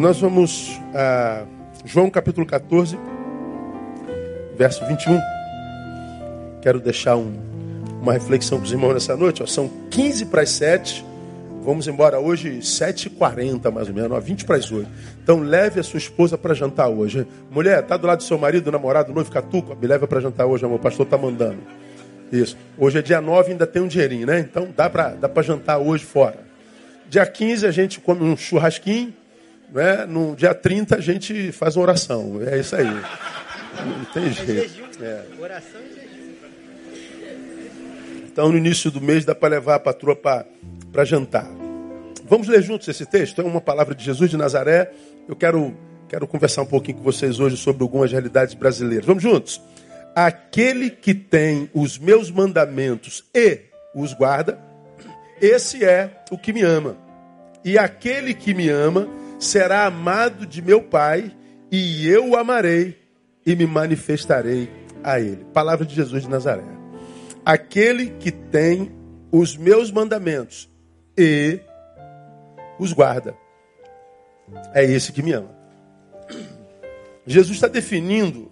Nós vamos a João capítulo 14, verso 21. Quero deixar um, uma reflexão com os irmãos nessa noite. Ó, são 15 para as 7. Vamos embora hoje, 7h40 mais ou menos, 20 para as 8. Então leve a sua esposa para jantar hoje. Mulher, tá do lado do seu marido, namorado, noivo, catuco? Me leva para jantar hoje, amor. O pastor tá mandando. Isso. Hoje é dia 9, ainda tem um dinheirinho, né? Então dá para dá jantar hoje fora. Dia 15 a gente come um churrasquinho. Né? No dia 30 a gente faz uma oração. É isso aí. Não tem jeito. É. Oração e jejum. Então no início do mês dá para levar a patroa para jantar. Vamos ler juntos esse texto? É uma palavra de Jesus de Nazaré. Eu quero, quero conversar um pouquinho com vocês hoje sobre algumas realidades brasileiras. Vamos juntos? Aquele que tem os meus mandamentos e os guarda, esse é o que me ama. E aquele que me ama será amado de meu Pai, e eu o amarei e me manifestarei a ele. Palavra de Jesus de Nazaré. Aquele que tem os meus mandamentos e os guarda, é esse que me ama. Jesus está definindo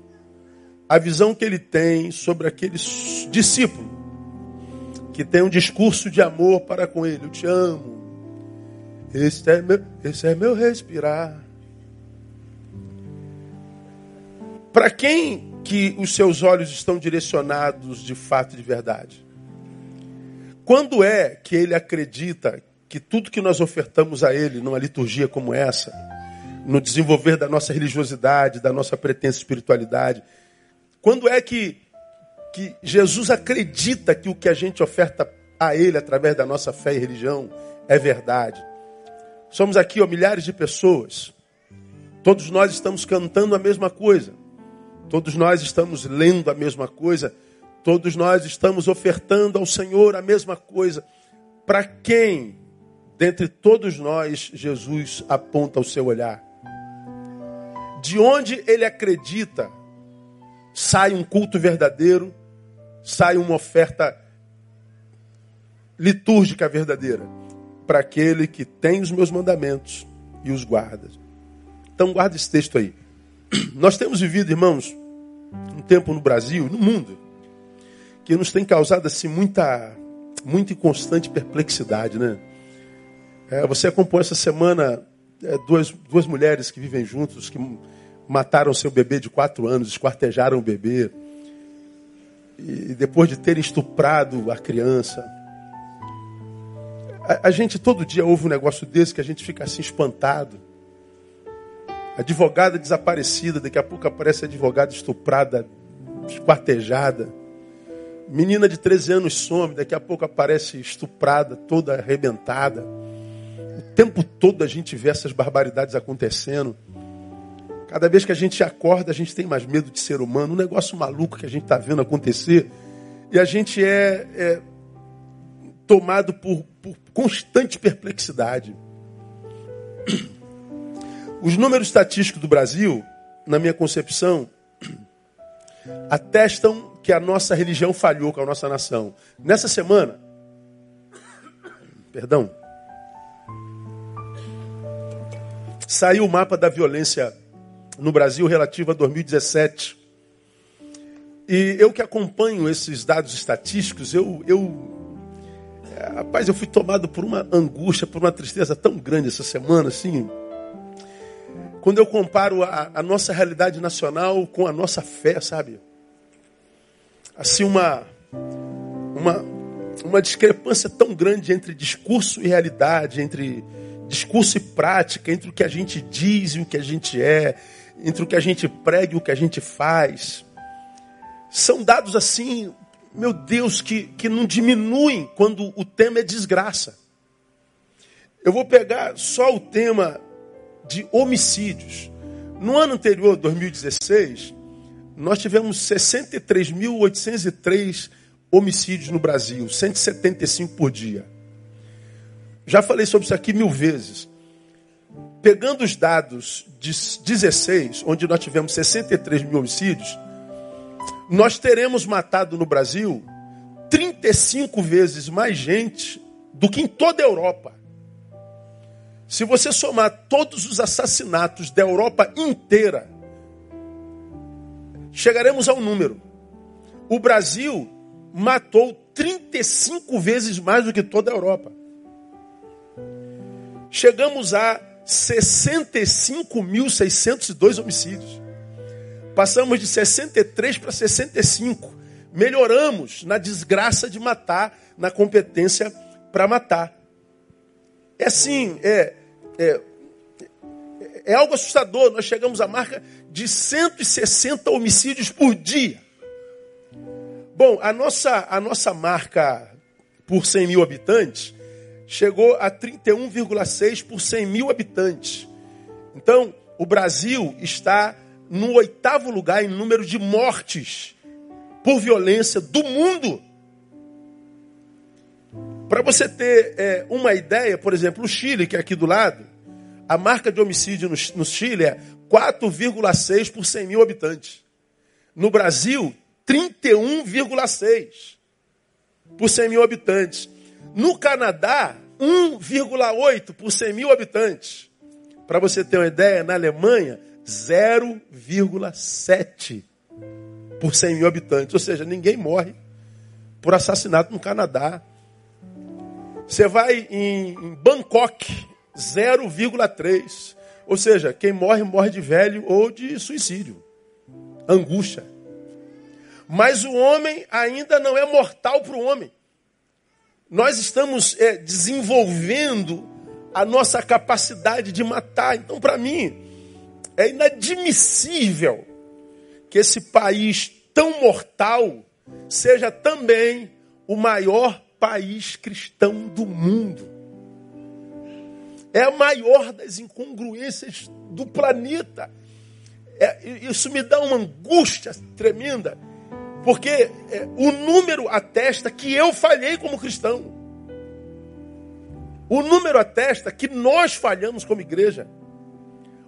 a visão que ele tem sobre aquele discípulo que tem um discurso de amor para com ele. Eu te amo. Esse é meu, esse é meu respirar. Para quem que os seus olhos estão direcionados de fato e de verdade? Quando é que ele acredita que tudo que nós ofertamos a ele numa liturgia como essa, no desenvolver da nossa religiosidade, da nossa pretensa espiritualidade, quando é que, que Jesus acredita que o que a gente oferta a Ele através da nossa fé e religião é verdade? Somos aqui ó, milhares de pessoas. Todos nós estamos cantando a mesma coisa. Todos nós estamos lendo a mesma coisa. Todos nós estamos ofertando ao Senhor a mesma coisa. Para quem, dentre todos nós, Jesus aponta o seu olhar? De onde ele acredita sai um culto verdadeiro, sai uma oferta litúrgica verdadeira para aquele que tem os meus mandamentos e os guarda. Então guarda esse texto aí. Nós temos vivido, irmãos, um tempo no Brasil, no mundo, que nos tem causado assim muita, muita e constante perplexidade, né? É, você acompanhou essa semana é, duas, duas mulheres que vivem juntos, que mataram seu bebê de quatro anos, esquartejaram o bebê. E depois de terem estuprado a criança. A, a gente todo dia ouve um negócio desse que a gente fica assim espantado. Advogada desaparecida, daqui a pouco aparece advogada estuprada, esquartejada. Menina de 13 anos some, daqui a pouco aparece estuprada, toda arrebentada. O tempo todo a gente vê essas barbaridades acontecendo. Cada vez que a gente acorda, a gente tem mais medo de ser humano. Um negócio maluco que a gente está vendo acontecer. E a gente é, é tomado por, por constante perplexidade. Os números estatísticos do Brasil, na minha concepção, atestam que a nossa religião falhou com a nossa nação. Nessa semana, perdão, saiu o mapa da violência no Brasil relativo a 2017. E eu que acompanho esses dados estatísticos, eu, eu rapaz, eu fui tomado por uma angústia, por uma tristeza tão grande essa semana, assim. Quando eu comparo a, a nossa realidade nacional com a nossa fé, sabe? Assim, uma, uma, uma discrepância tão grande entre discurso e realidade, entre discurso e prática, entre o que a gente diz e o que a gente é, entre o que a gente prega e o que a gente faz. São dados assim, meu Deus, que, que não diminuem quando o tema é desgraça. Eu vou pegar só o tema de homicídios. No ano anterior, 2016, nós tivemos 63.803 homicídios no Brasil, 175 por dia. Já falei sobre isso aqui mil vezes. Pegando os dados de 16, onde nós tivemos 63 mil homicídios, nós teremos matado no Brasil 35 vezes mais gente do que em toda a Europa. Se você somar todos os assassinatos da Europa inteira, chegaremos a um número. O Brasil matou 35 vezes mais do que toda a Europa. Chegamos a 65.602 homicídios. Passamos de 63 para 65. Melhoramos na desgraça de matar, na competência para matar. É assim, é, é, é algo assustador. Nós chegamos à marca de 160 homicídios por dia. Bom, a nossa, a nossa marca por 100 mil habitantes chegou a 31,6 por 100 mil habitantes. Então, o Brasil está no oitavo lugar em número de mortes por violência do mundo. Para você ter é, uma ideia, por exemplo, o Chile, que é aqui do lado, a marca de homicídio no, no Chile é 4,6 por 100 mil habitantes. No Brasil, 31,6 por 100 mil habitantes. No Canadá, 1,8 por 100 mil habitantes. Para você ter uma ideia, na Alemanha, 0,7 por 100 mil habitantes. Ou seja, ninguém morre por assassinato no Canadá. Você vai em, Bangkok, 0,3. Ou seja, quem morre, morre de velho ou de suicídio. Angústia. Mas o homem ainda não é mortal para o homem. Nós estamos é, desenvolvendo a nossa capacidade de matar. Então, para mim, é inadmissível que esse país tão mortal seja também o maior país cristão do mundo. É a maior das incongruências do planeta. É, isso me dá uma angústia tremenda, porque é, o número atesta que eu falhei como cristão. O número atesta que nós falhamos como igreja.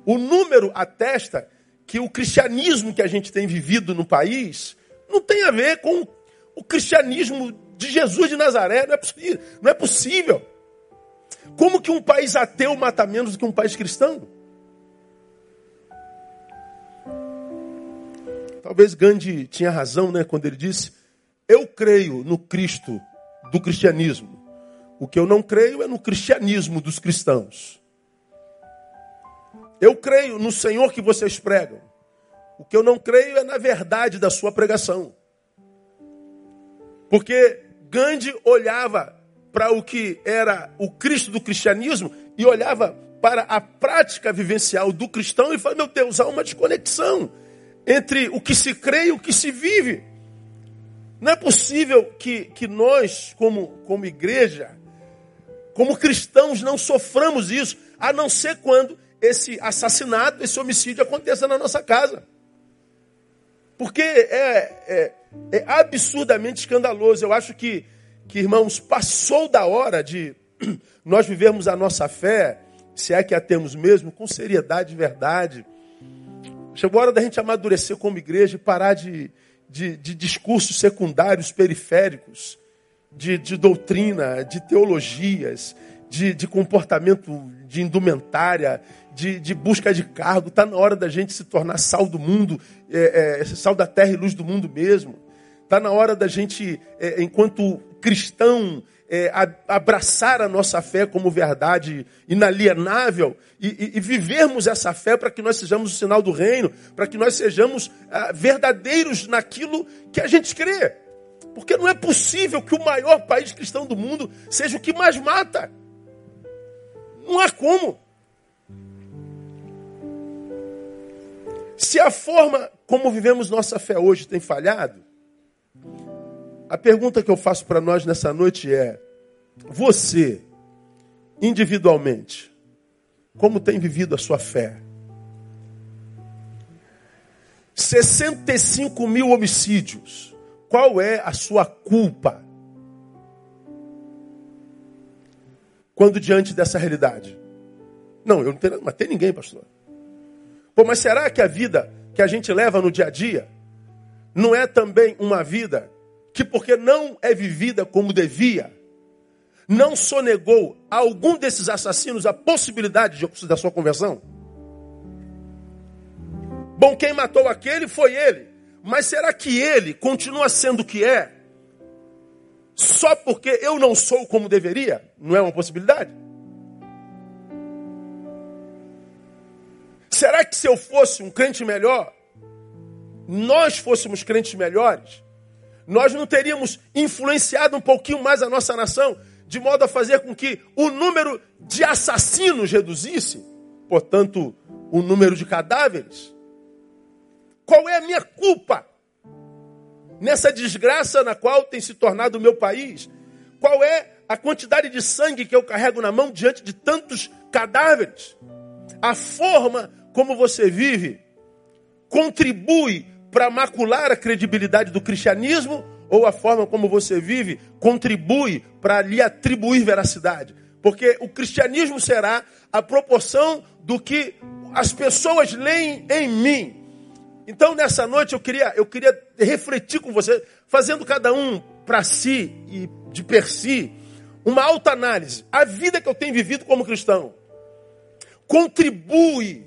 O número atesta que o cristianismo que a gente tem vivido no país não tem a ver com o cristianismo de Jesus de Nazaré. Não é possível. Não é possível. Como que um país ateu mata menos do que um país cristão? Talvez Gandhi tinha razão, né, quando ele disse: "Eu creio no Cristo do cristianismo. O que eu não creio é no cristianismo dos cristãos." Eu creio no Senhor que vocês pregam. O que eu não creio é na verdade da sua pregação. Porque Gandhi olhava para o que era o Cristo do cristianismo e olhava para a prática vivencial do cristão e falava: Meu Deus, há uma desconexão entre o que se crê e o que se vive. Não é possível que, que nós, como, como igreja, como cristãos, não soframos isso, a não ser quando esse assassinato, esse homicídio aconteça na nossa casa. Porque é, é, é absurdamente escandaloso. Eu acho que, que, irmãos, passou da hora de nós vivermos a nossa fé, se é que a temos mesmo, com seriedade e verdade. Chegou a hora da gente amadurecer como igreja e parar de, de, de discursos secundários, periféricos, de, de doutrina, de teologias, de, de comportamento de indumentária, de, de busca de cargo. Está na hora da gente se tornar sal do mundo, é, é, sal da terra e luz do mundo mesmo. Está na hora da gente, é, enquanto cristão, é, abraçar a nossa fé como verdade inalienável e, e, e vivermos essa fé para que nós sejamos o sinal do reino, para que nós sejamos ah, verdadeiros naquilo que a gente crê. Porque não é possível que o maior país cristão do mundo seja o que mais mata. Não há como. Se a forma como vivemos nossa fé hoje tem falhado, a pergunta que eu faço para nós nessa noite é: você, individualmente, como tem vivido a sua fé? 65 mil homicídios. Qual é a sua culpa? quando diante dessa realidade? Não, eu não tenho, matei ninguém, pastor. Pô, mas será que a vida que a gente leva no dia a dia não é também uma vida que, porque não é vivida como devia, não sonegou a algum desses assassinos a possibilidade de, da sua conversão? Bom, quem matou aquele foi ele. Mas será que ele continua sendo o que é? Só porque eu não sou como deveria? Não é uma possibilidade? Será que se eu fosse um crente melhor, nós fôssemos crentes melhores, nós não teríamos influenciado um pouquinho mais a nossa nação, de modo a fazer com que o número de assassinos reduzisse, portanto, o número de cadáveres? Qual é a minha culpa nessa desgraça na qual tem se tornado o meu país? Qual é a quantidade de sangue que eu carrego na mão diante de tantos cadáveres? A forma como você vive contribui para macular a credibilidade do cristianismo ou a forma como você vive contribui para lhe atribuir veracidade? Porque o cristianismo será a proporção do que as pessoas leem em mim. Então, nessa noite, eu queria, eu queria refletir com você, fazendo cada um para si e de per si, uma alta análise. A vida que eu tenho vivido como cristão contribui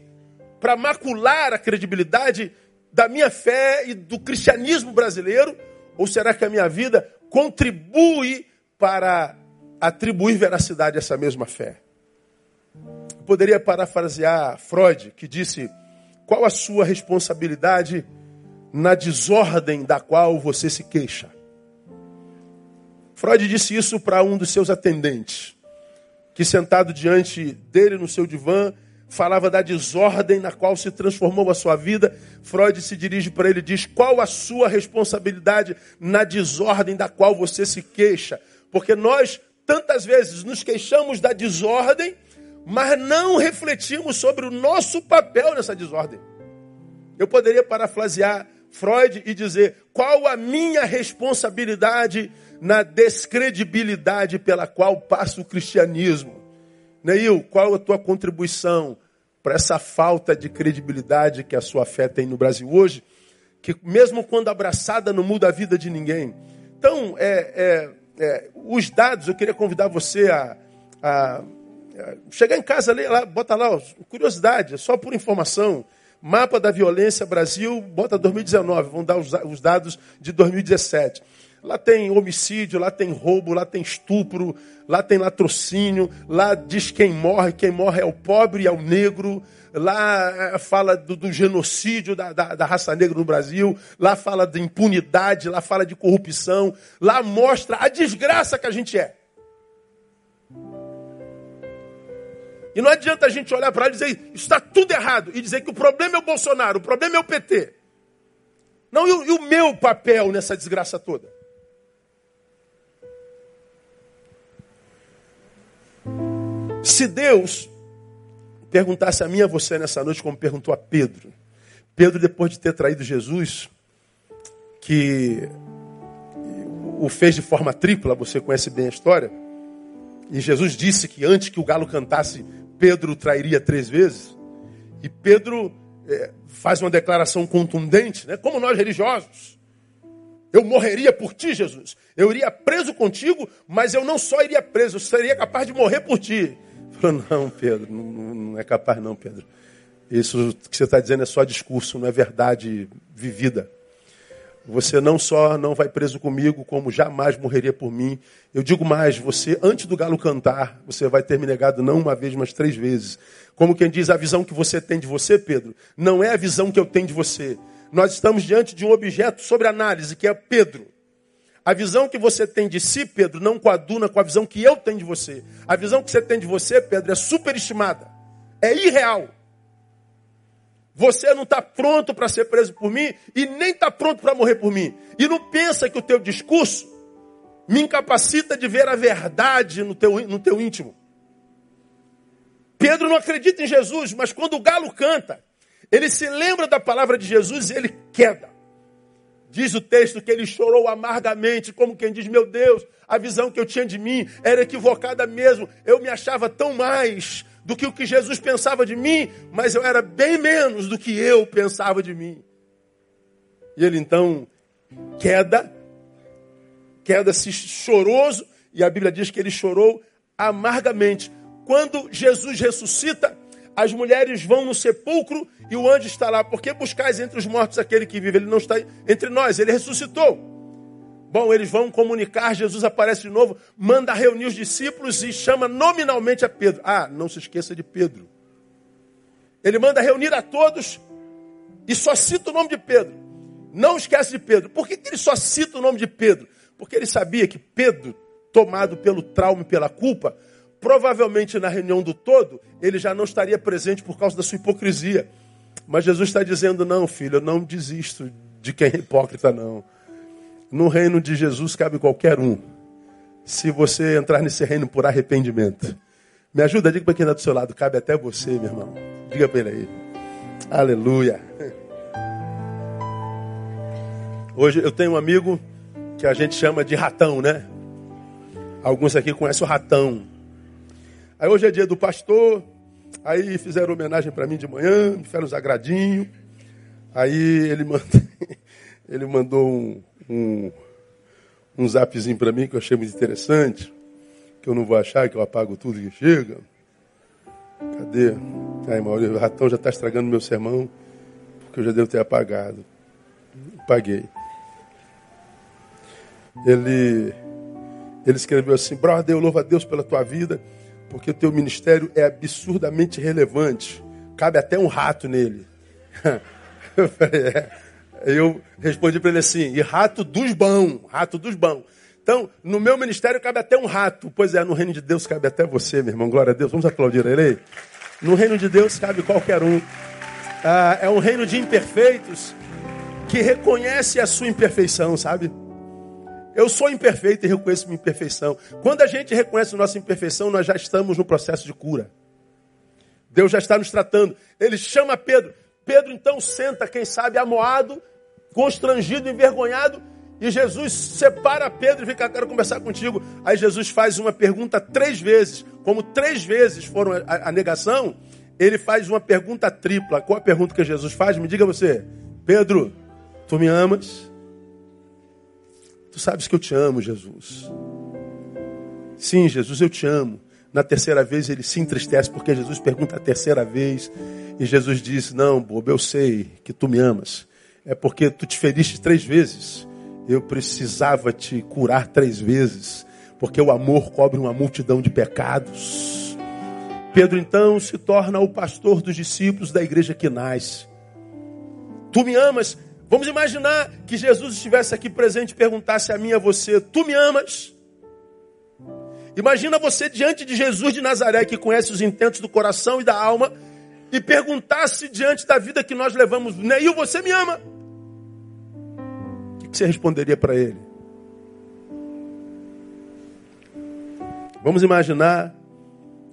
para macular a credibilidade da minha fé e do cristianismo brasileiro? Ou será que a minha vida contribui para atribuir veracidade a essa mesma fé? Eu poderia parafrasear Freud, que disse qual a sua responsabilidade na desordem da qual você se queixa? Freud disse isso para um dos seus atendentes, que sentado diante dele no seu divã, falava da desordem na qual se transformou a sua vida. Freud se dirige para ele e diz: Qual a sua responsabilidade na desordem da qual você se queixa? Porque nós tantas vezes nos queixamos da desordem mas não refletimos sobre o nosso papel nessa desordem. Eu poderia parafrasear Freud e dizer: qual a minha responsabilidade na descredibilidade pela qual passa o cristianismo? Neil, qual a tua contribuição para essa falta de credibilidade que a sua fé tem no Brasil hoje? Que mesmo quando abraçada não muda a vida de ninguém. Então, é, é, é, os dados, eu queria convidar você a, a Chegar em casa, lá, bota lá, curiosidade, só por informação. Mapa da violência Brasil, bota 2019, vão dar os, os dados de 2017. Lá tem homicídio, lá tem roubo, lá tem estupro, lá tem latrocínio, lá diz quem morre, quem morre é o pobre, é o negro, lá eh, fala do, do genocídio da, da, da, raça negra no Brasil, lá fala de impunidade, lá fala de corrupção, lá mostra a desgraça que a gente é. E não adianta a gente olhar para lá e dizer, está tudo errado, e dizer que o problema é o Bolsonaro, o problema é o PT. Não, e o, e o meu papel nessa desgraça toda? Se Deus perguntasse a mim e a você nessa noite, como perguntou a Pedro, Pedro, depois de ter traído Jesus, que o fez de forma tripla, você conhece bem a história, e Jesus disse que antes que o galo cantasse, Pedro trairia três vezes. E Pedro é, faz uma declaração contundente, né? como nós religiosos. Eu morreria por ti, Jesus. Eu iria preso contigo, mas eu não só iria preso, eu seria capaz de morrer por ti. Falou, não, Pedro, não, não é capaz não, Pedro. Isso que você está dizendo é só discurso, não é verdade vivida. Você não só não vai preso comigo, como jamais morreria por mim. Eu digo mais, você, antes do galo cantar, você vai ter me negado não uma vez, mas três vezes. Como quem diz, a visão que você tem de você, Pedro, não é a visão que eu tenho de você. Nós estamos diante de um objeto sobre análise, que é Pedro. A visão que você tem de si, Pedro, não coaduna com a visão que eu tenho de você. A visão que você tem de você, Pedro, é superestimada. É irreal. Você não está pronto para ser preso por mim e nem está pronto para morrer por mim. E não pensa que o teu discurso me incapacita de ver a verdade no teu, no teu íntimo. Pedro não acredita em Jesus, mas quando o galo canta, ele se lembra da palavra de Jesus e ele queda. Diz o texto que ele chorou amargamente, como quem diz: Meu Deus, a visão que eu tinha de mim era equivocada mesmo. Eu me achava tão mais do que o que Jesus pensava de mim, mas eu era bem menos do que eu pensava de mim. E ele então queda, queda-se choroso e a Bíblia diz que ele chorou amargamente. Quando Jesus ressuscita, as mulheres vão no sepulcro e o anjo está lá. Por que buscais entre os mortos aquele que vive? Ele não está entre nós, ele ressuscitou. Bom, eles vão comunicar, Jesus aparece de novo, manda reunir os discípulos e chama nominalmente a Pedro. Ah, não se esqueça de Pedro. Ele manda reunir a todos e só cita o nome de Pedro. Não esquece de Pedro. Por que ele só cita o nome de Pedro? Porque ele sabia que Pedro, tomado pelo trauma e pela culpa, provavelmente na reunião do todo, ele já não estaria presente por causa da sua hipocrisia. Mas Jesus está dizendo: não, filho, eu não desisto de quem é hipócrita, não. No reino de Jesus cabe qualquer um. Se você entrar nesse reino por arrependimento. Me ajuda, diga para quem está do seu lado, cabe até você, meu irmão. Diga para ele aí. Aleluia. Hoje eu tenho um amigo que a gente chama de ratão, né? Alguns aqui conhecem o ratão. Aí hoje é dia do pastor, aí fizeram homenagem para mim de manhã, me fizeram os agradinhos. Aí ele, ele mandou um, um, um zapzinho para mim que eu achei muito interessante, que eu não vou achar, que eu apago tudo que chega. Cadê? Aí, Maurício, o ratão já está estragando meu sermão, porque eu já devo ter apagado. Paguei. Ele, ele escreveu assim, brother, eu louvo a Deus pela tua vida, porque o teu ministério é absurdamente relevante. Cabe até um rato nele. eu respondi para ele assim, e rato dos bons, rato dos bons. Então, no meu ministério cabe até um rato. Pois é, no reino de Deus cabe até você, meu irmão. Glória a Deus. Vamos aplaudir ele aí? No reino de Deus cabe qualquer um. Ah, é um reino de imperfeitos que reconhece a sua imperfeição, sabe? Eu sou imperfeito e reconheço minha imperfeição. Quando a gente reconhece nossa imperfeição, nós já estamos no processo de cura. Deus já está nos tratando. Ele chama Pedro. Pedro então senta, quem sabe, amoado, constrangido, envergonhado, e Jesus separa Pedro e fica, quero conversar contigo. Aí Jesus faz uma pergunta três vezes, como três vezes foram a, a negação, ele faz uma pergunta tripla. Qual a pergunta que Jesus faz? Me diga você, Pedro, tu me amas? Tu sabes que eu te amo, Jesus. Sim, Jesus, eu te amo. Na terceira vez ele se entristece porque Jesus pergunta a terceira vez e Jesus diz: Não, bobo, eu sei que tu me amas é porque tu te feriste três vezes. Eu precisava te curar três vezes, porque o amor cobre uma multidão de pecados. Pedro então se torna o pastor dos discípulos da igreja que nasce. Tu me amas? Vamos imaginar que Jesus estivesse aqui presente e perguntasse a mim e a você: Tu me amas? Imagina você diante de Jesus de Nazaré, que conhece os intentos do coração e da alma, e perguntasse diante da vida que nós levamos: Neil, você me ama? que você responderia para ele? Vamos imaginar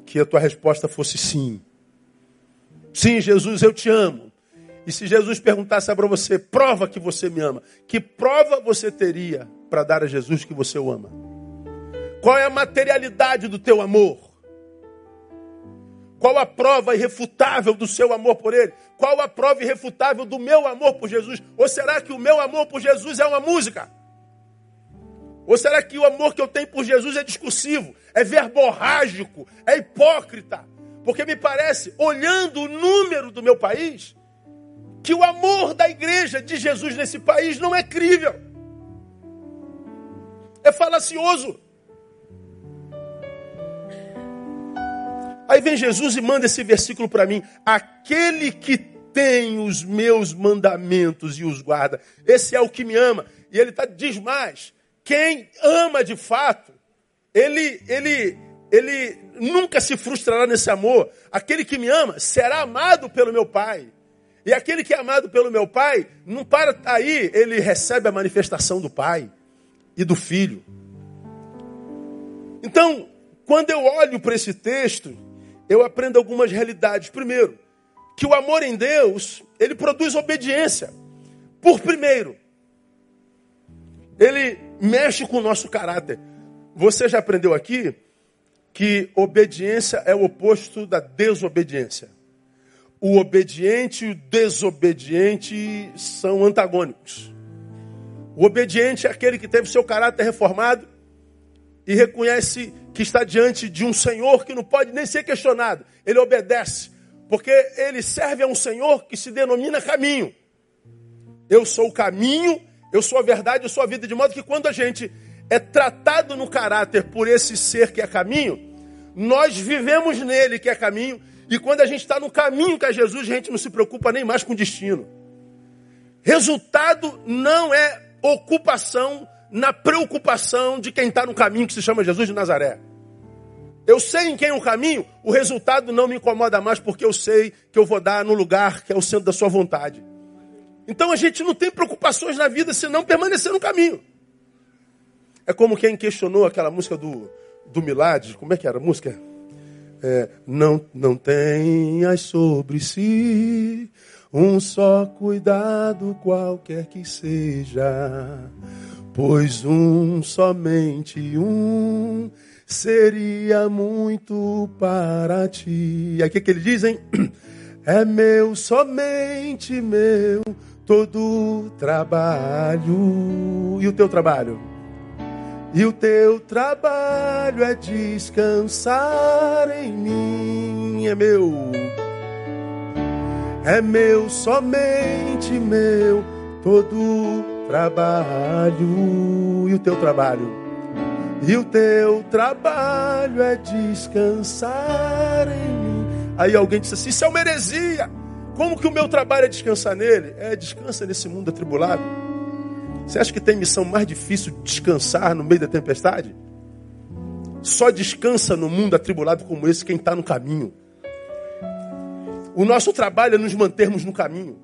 que a tua resposta fosse sim. Sim, Jesus, eu te amo. E se Jesus perguntasse para você, prova que você me ama, que prova você teria para dar a Jesus que você o ama? Qual é a materialidade do teu amor? Qual a prova irrefutável do seu amor por Ele? Qual a prova irrefutável do meu amor por Jesus? Ou será que o meu amor por Jesus é uma música? Ou será que o amor que eu tenho por Jesus é discursivo, é verborrágico, é hipócrita? Porque me parece, olhando o número do meu país, que o amor da igreja de Jesus nesse país não é crível. É falacioso. Aí vem Jesus e manda esse versículo para mim: aquele que tem os meus mandamentos e os guarda, esse é o que me ama. E ele tá, diz mais: quem ama de fato, ele, ele, ele nunca se frustrará nesse amor. Aquele que me ama será amado pelo meu Pai. E aquele que é amado pelo meu Pai, não para aí, ele recebe a manifestação do Pai e do Filho. Então, quando eu olho para esse texto, eu aprendo algumas realidades. Primeiro, que o amor em Deus, ele produz obediência. Por primeiro, ele mexe com o nosso caráter. Você já aprendeu aqui que obediência é o oposto da desobediência. O obediente e o desobediente são antagônicos. O obediente é aquele que teve seu caráter reformado e reconhece que está diante de um Senhor que não pode nem ser questionado. Ele obedece, porque ele serve a um Senhor que se denomina caminho. Eu sou o caminho, eu sou a verdade, eu sou a vida, de modo que quando a gente é tratado no caráter por esse ser que é caminho, nós vivemos nele que é caminho, e quando a gente está no caminho que é Jesus, a gente não se preocupa nem mais com o destino. Resultado não é ocupação na preocupação de quem está no caminho que se chama Jesus de Nazaré. Eu sei em quem é o caminho, o resultado não me incomoda mais porque eu sei que eu vou dar no lugar que é o centro da sua vontade. Então a gente não tem preocupações na vida senão permanecer no caminho. É como quem questionou aquela música do, do Milad, como é que era a música? É, não, não tenhas sobre si um só cuidado qualquer que seja, pois um, somente um, seria muito para ti. E aqui que ele diz, hein? É meu, somente meu, todo trabalho. E o teu trabalho? E o teu trabalho é descansar em mim, é meu, é meu, somente meu, todo trabalho. E o teu trabalho? E o teu trabalho é descansar em mim. Aí alguém disse assim: Isso é uma heresia. Como que o meu trabalho é descansar nele? É, descansa nesse mundo atribulado. Você acha que tem missão mais difícil de descansar no meio da tempestade? Só descansa no mundo atribulado como esse quem está no caminho. O nosso trabalho é nos mantermos no caminho.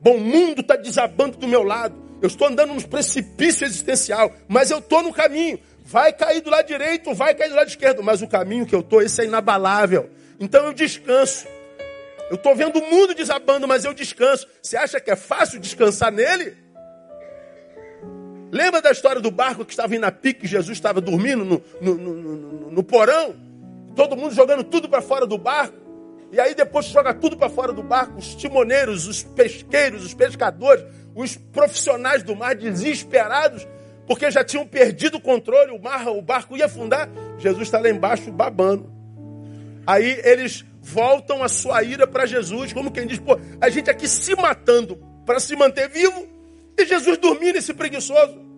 Bom, o mundo está desabando do meu lado. Eu estou andando nos precipício existencial, mas eu estou no caminho. Vai cair do lado direito, vai cair do lado esquerdo, mas o caminho que eu estou, esse é inabalável. Então eu descanso. Eu estou vendo o mundo desabando, mas eu descanso. Você acha que é fácil descansar nele? Lembra da história do barco que estava indo a pique, Jesus estava dormindo no, no, no, no porão? Todo mundo jogando tudo para fora do barco. E aí depois joga tudo para fora do barco, os timoneiros, os pesqueiros, os pescadores, os profissionais do mar desesperados, porque já tinham perdido o controle, o mar, o barco ia afundar. Jesus está lá embaixo babando. Aí eles voltam a sua ira para Jesus, como quem diz, pô, a gente aqui se matando para se manter vivo, e Jesus dormindo, esse preguiçoso.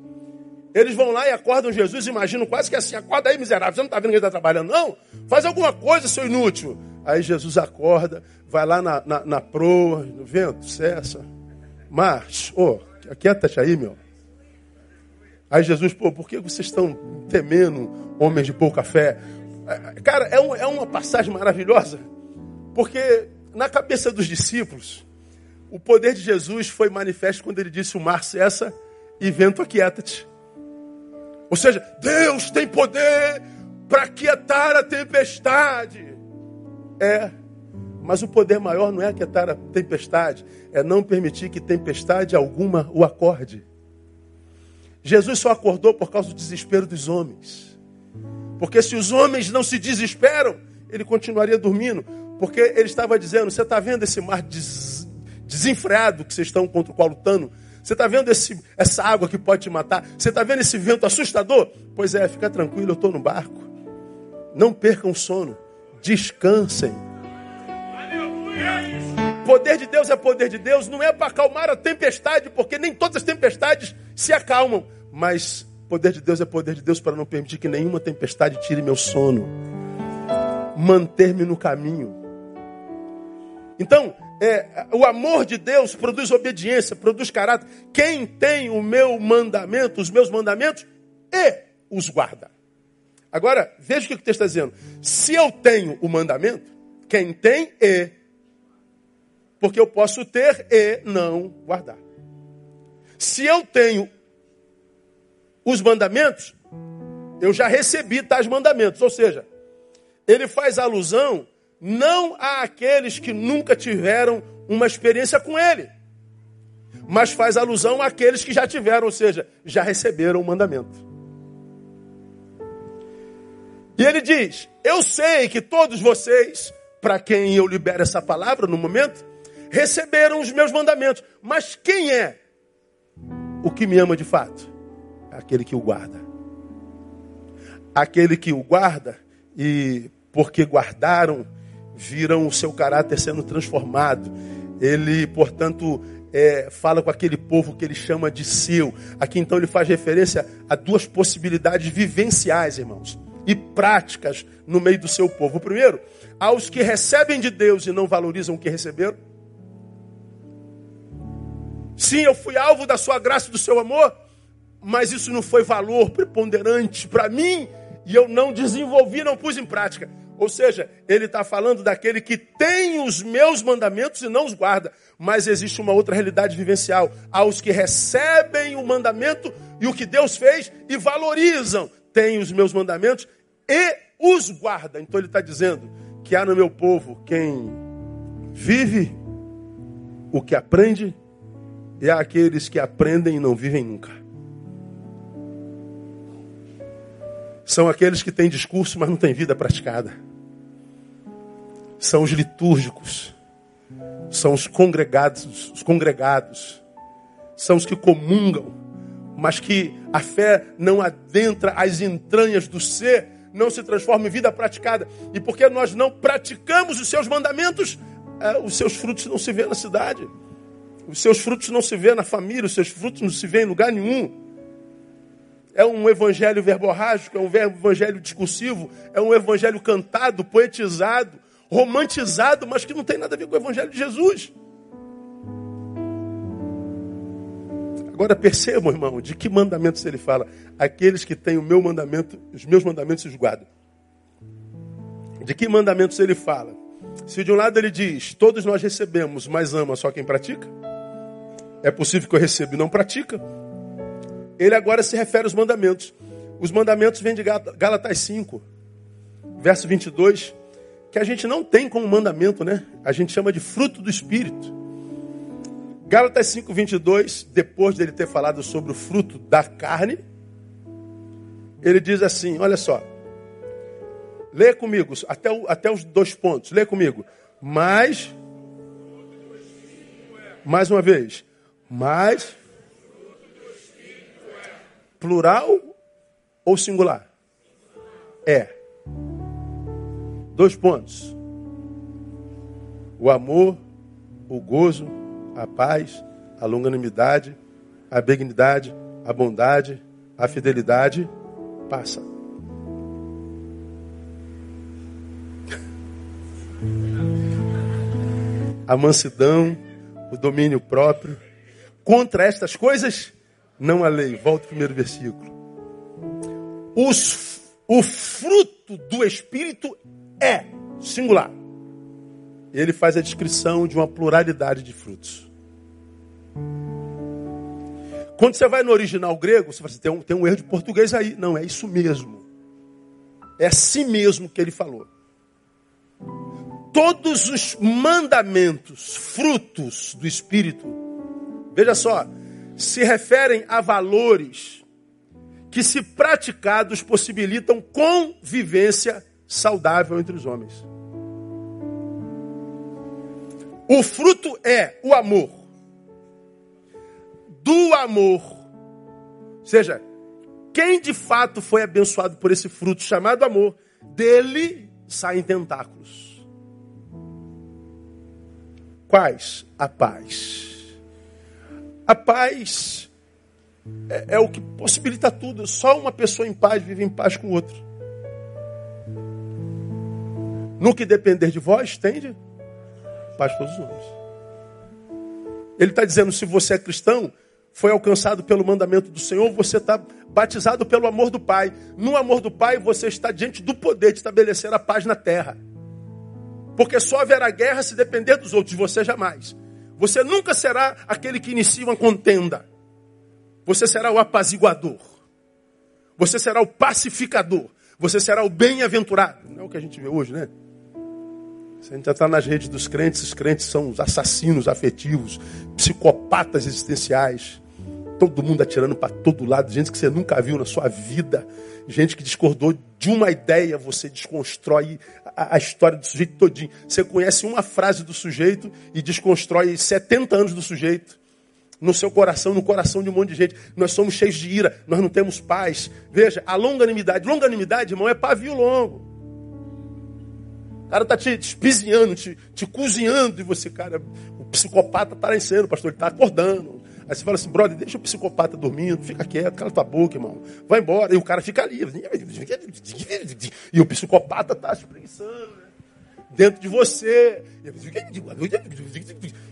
Eles vão lá e acordam Jesus, imaginam quase que assim, acorda aí, miserável, você não está vendo que ele está trabalhando, não? Faz alguma coisa, seu inútil. Aí Jesus acorda, vai lá na, na, na proa, no vento, cessa. Marcha, ô, oh, aquieta-te aí, meu. Aí Jesus, pô, por que vocês estão temendo, homens de pouca fé? É, cara, é, um, é uma passagem maravilhosa, porque na cabeça dos discípulos, o poder de Jesus foi manifesto quando ele disse: O mar cessa e vento aquieta-te. Ou seja, Deus tem poder para aquietar a tempestade. É, mas o poder maior não é aquietar a tempestade, é não permitir que tempestade alguma o acorde. Jesus só acordou por causa do desespero dos homens. Porque se os homens não se desesperam, ele continuaria dormindo. Porque ele estava dizendo: Você está vendo esse mar des desenfreado que vocês estão contra o qual lutando? Você está vendo esse, essa água que pode te matar? Você está vendo esse vento assustador? Pois é, fica tranquilo, eu estou no barco. Não percam o sono. Descansem. Poder de Deus é poder de Deus, não é para acalmar a tempestade, porque nem todas as tempestades se acalmam. Mas poder de Deus é poder de Deus para não permitir que nenhuma tempestade tire meu sono. Manter-me no caminho. Então, é, o amor de Deus produz obediência, produz caráter. Quem tem o meu mandamento, os meus mandamentos, e os guarda. Agora, veja o que o texto está dizendo. Se eu tenho o mandamento, quem tem, e. Porque eu posso ter e não guardar. Se eu tenho os mandamentos, eu já recebi tais mandamentos. Ou seja, ele faz alusão não a aqueles que nunca tiveram uma experiência com ele, mas faz alusão àqueles que já tiveram, ou seja, já receberam o mandamento. E ele diz: Eu sei que todos vocês, para quem eu libero essa palavra no momento, receberam os meus mandamentos, mas quem é o que me ama de fato? É aquele que o guarda. aquele que o guarda e porque guardaram, viram o seu caráter sendo transformado. Ele, portanto, é, fala com aquele povo que ele chama de seu. Aqui então ele faz referência a duas possibilidades vivenciais, irmãos, e práticas no meio do seu povo. O primeiro, aos que recebem de Deus e não valorizam o que receberam. Sim, eu fui alvo da sua graça e do seu amor, mas isso não foi valor preponderante para mim e eu não desenvolvi, não pus em prática. Ou seja, ele está falando daquele que tem os meus mandamentos e não os guarda. Mas existe uma outra realidade vivencial. Aos que recebem o mandamento e o que Deus fez e valorizam, têm os meus mandamentos e os guarda. Então ele está dizendo que há no meu povo quem vive o que aprende e há aqueles que aprendem e não vivem nunca. São aqueles que têm discurso, mas não têm vida praticada. São os litúrgicos. São os congregados, os congregados. São os que comungam, mas que a fé não adentra as entranhas do ser, não se transforma em vida praticada. E porque nós não praticamos os seus mandamentos, é, os seus frutos não se vê na cidade. Os seus frutos não se vê na família, os seus frutos não se vê em lugar nenhum. É um evangelho verborrágico, é um evangelho discursivo, é um evangelho cantado, poetizado, romantizado, mas que não tem nada a ver com o evangelho de Jesus. Agora percebam, irmão, de que mandamentos ele fala? Aqueles que têm o meu mandamento, os meus mandamentos os guardam. De que mandamentos ele fala? Se de um lado ele diz, todos nós recebemos, mas ama só quem pratica, é possível que eu receba e não pratica. Ele agora se refere aos mandamentos. Os mandamentos vêm de Gálatas 5, verso 22, que a gente não tem como mandamento, né? A gente chama de fruto do Espírito. Gálatas 5, 22, depois dele ter falado sobre o fruto da carne, ele diz assim: olha só, lê comigo, até, o, até os dois pontos, lê comigo. Mas, mais uma vez, mas Plural ou singular? É. Dois pontos. O amor, o gozo, a paz, a longanimidade, a benignidade, a bondade, a fidelidade passa. A mansidão, o domínio próprio. Contra estas coisas não a lei. Volta ao primeiro versículo. Os, o fruto do Espírito é singular. Ele faz a descrição de uma pluralidade de frutos. Quando você vai no original grego, você fala assim, tem um, tem um erro de português aí. Não, é isso mesmo. É assim mesmo que ele falou. Todos os mandamentos, frutos do Espírito, veja só, se referem a valores que, se praticados, possibilitam convivência saudável entre os homens. O fruto é o amor. Do amor. Ou seja, quem de fato foi abençoado por esse fruto chamado amor, dele saem tentáculos. Quais? A paz a paz é, é, o que possibilita tudo. Só uma pessoa em paz vive em paz com o outro. No que depender de vós, tende paz todos os homens. Ele está dizendo: se você é cristão, foi alcançado pelo mandamento do Senhor, você está batizado pelo amor do Pai. No amor do Pai, você está diante do poder de estabelecer a paz na terra. Porque só haverá guerra se depender dos outros, você jamais. Você nunca será aquele que inicia uma contenda. Você será o apaziguador. Você será o pacificador. Você será o bem-aventurado. Não é o que a gente vê hoje, né? Se a gente está nas redes dos crentes, os crentes são os assassinos afetivos, psicopatas existenciais. Todo mundo atirando para todo lado, gente que você nunca viu na sua vida, gente que discordou de uma ideia, você desconstrói a, a, história do sujeito todinho. Você conhece uma frase do sujeito e desconstrói 70 anos do sujeito. no seu coração, no coração de um monte de gente. Nós somos cheios de ira, nós não temos paz. Veja, a longanimidade. Longanimidade, irmão, é pavio longo. O cara tá te, espizinhando, te, te cozinhando, e você, cara, o psicopata tá lá em cena, pastor, ele tá acordando. Aí você fala assim, brother, deixa o psicopata dormindo, fica quieto, cala tua boca, irmão. Vai embora. E o cara fica ali. E o psicopata tá espreguiçando, né? dentro de você.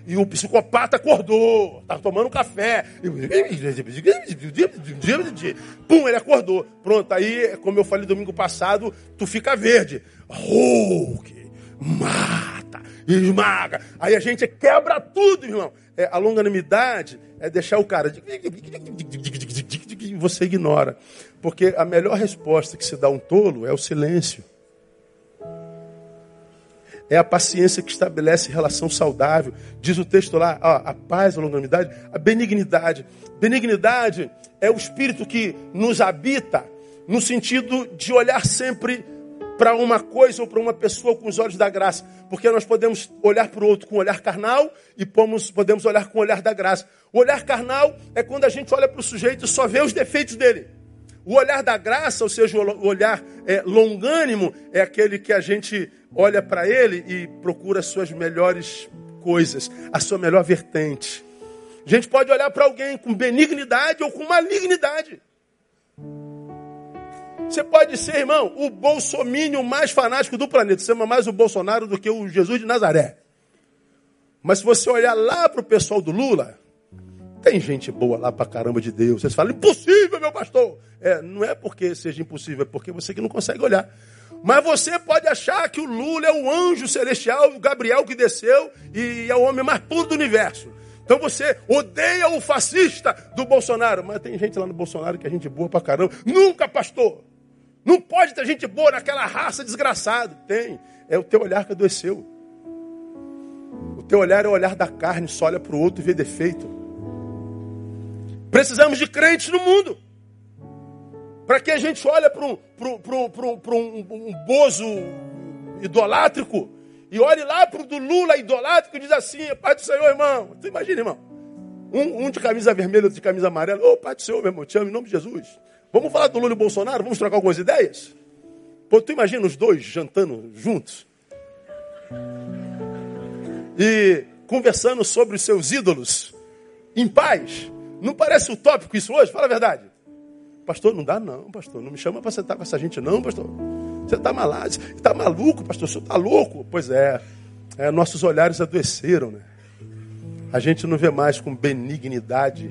E o psicopata acordou, estava tomando café. Pum, ele acordou. Pronto, aí, como eu falei domingo passado, tu fica verde. Hulk, mata, esmaga. Aí a gente quebra tudo, irmão. É, a longanimidade é deixar o cara. Você ignora. Porque a melhor resposta que se dá a um tolo é o silêncio. É a paciência que estabelece relação saudável. Diz o texto lá, ó, a paz, a longanimidade, a benignidade. Benignidade é o espírito que nos habita no sentido de olhar sempre para uma coisa ou para uma pessoa com os olhos da graça. Porque nós podemos olhar para o outro com o olhar carnal e podemos olhar com o olhar da graça. O olhar carnal é quando a gente olha para o sujeito e só vê os defeitos dele. O olhar da graça, ou seja, o olhar é, longânimo, é aquele que a gente olha para ele e procura as suas melhores coisas, a sua melhor vertente. A gente pode olhar para alguém com benignidade ou com malignidade. Você pode ser, irmão, o bolsomínio mais fanático do planeta. Você ama mais o Bolsonaro do que o Jesus de Nazaré. Mas se você olhar lá para o pessoal do Lula, tem gente boa lá para caramba de Deus. Vocês falam, impossível, meu pastor. É, não é porque seja impossível, é porque você que não consegue olhar. Mas você pode achar que o Lula é o anjo celestial, o Gabriel que desceu e é o homem mais puro do universo. Então você odeia o fascista do Bolsonaro. Mas tem gente lá no Bolsonaro que é gente boa pra caramba. Nunca, pastor. Não pode ter gente boa naquela raça desgraçada. Tem. É o teu olhar que adoeceu. O teu olhar é o olhar da carne, só olha para o outro e vê defeito. Precisamos de crentes no mundo. Para que a gente olhe para um, um, um, bozo idolátrico e olhe lá para o do Lula idolátrico e diz assim, Pai do Senhor, irmão. Tu imagina, irmão. Um, um, de camisa vermelha, outro de camisa amarela. Ô, oh, Pai do Senhor, meu irmão, te amo em nome de Jesus. Vamos falar do Lula e Bolsonaro? Vamos trocar algumas ideias? Pô, tu imagina os dois jantando juntos? E conversando sobre os seus ídolos em paz. Não parece utópico isso hoje? Fala a verdade. Pastor, não dá não, pastor. Não me chama para sentar com essa gente não, pastor. Você está malado, está maluco, pastor. Você está louco. Pois é, é, nossos olhares adoeceram, né? A gente não vê mais com benignidade.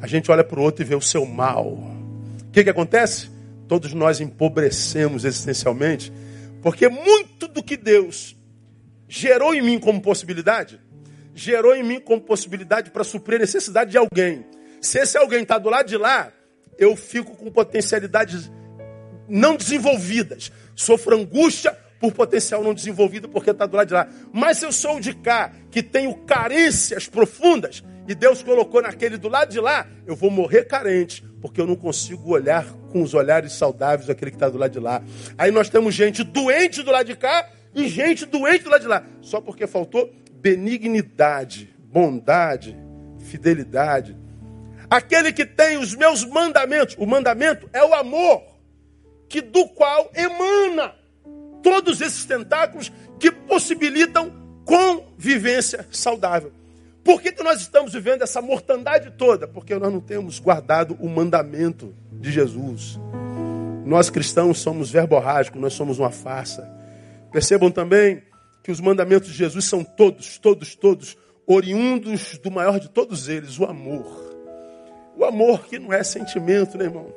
A gente olha para o outro e vê o seu mal. O que, que acontece? Todos nós empobrecemos existencialmente, porque muito do que Deus gerou em mim como possibilidade, gerou em mim como possibilidade para suprir a necessidade de alguém. Se esse alguém está do lado de lá, eu fico com potencialidades não desenvolvidas. Sofro angústia por potencial não desenvolvido porque está do lado de lá. Mas se eu sou de cá, que tenho carências profundas, e Deus colocou naquele do lado de lá, eu vou morrer carente, porque eu não consigo olhar com os olhares saudáveis aquele que está do lado de lá. Aí nós temos gente doente do lado de cá e gente doente do lado de lá, só porque faltou benignidade, bondade, fidelidade. Aquele que tem os meus mandamentos, o mandamento é o amor, que do qual emana todos esses tentáculos que possibilitam convivência saudável. Por que, que nós estamos vivendo essa mortandade toda? Porque nós não temos guardado o mandamento de Jesus. Nós cristãos somos verborrágicos, nós somos uma farsa. Percebam também que os mandamentos de Jesus são todos, todos, todos oriundos do maior de todos eles, o amor. O amor que não é sentimento, né, irmão?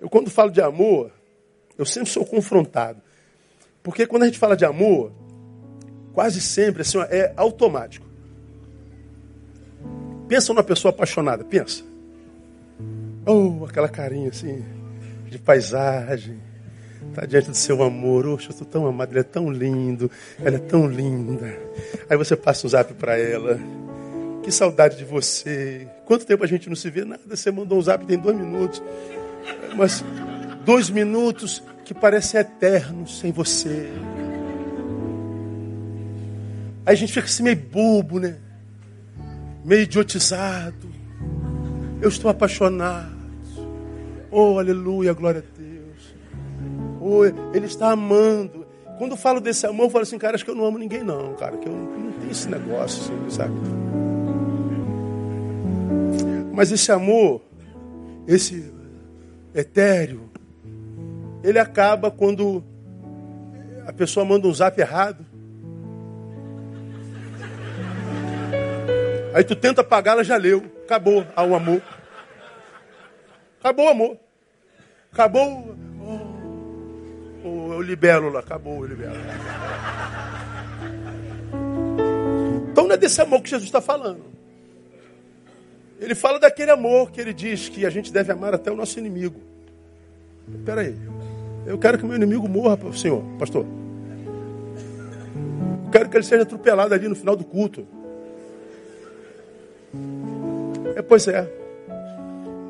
Eu quando falo de amor, eu sempre sou confrontado. Porque quando a gente fala de amor, quase sempre assim, é automático. Pensa numa pessoa apaixonada, pensa. Oh, aquela carinha assim, de paisagem, Está diante do seu amor. Oxe, eu estou tão amado, ele é tão lindo, ela é tão linda. Aí você passa um zap para ela. Que saudade de você. Quanto tempo a gente não se vê? Nada, você mandou um zap tem dois minutos. Mas dois minutos que parecem eternos sem você. Aí a gente fica assim meio bobo, né? Meio idiotizado. Eu estou apaixonado. Oh, aleluia, glória a Deus. Oh, ele está amando. Quando eu falo desse amor, eu falo assim, cara, acho que eu não amo ninguém, não, cara. Que eu não, tenho esse negócio, assim, sabe? Mas esse amor, esse etéreo, ele acaba quando a pessoa manda um zap errado. Aí tu tenta apagar, ela já leu. Acabou o amor. Acabou o amor. Acabou o, o, o libélula. Acabou o libélula. Então não é desse amor que Jesus está falando. Ele fala daquele amor que ele diz que a gente deve amar até o nosso inimigo. Espera aí. Eu quero que meu inimigo morra, senhor, pastor. Eu quero que ele seja atropelado ali no final do culto. É, pois é.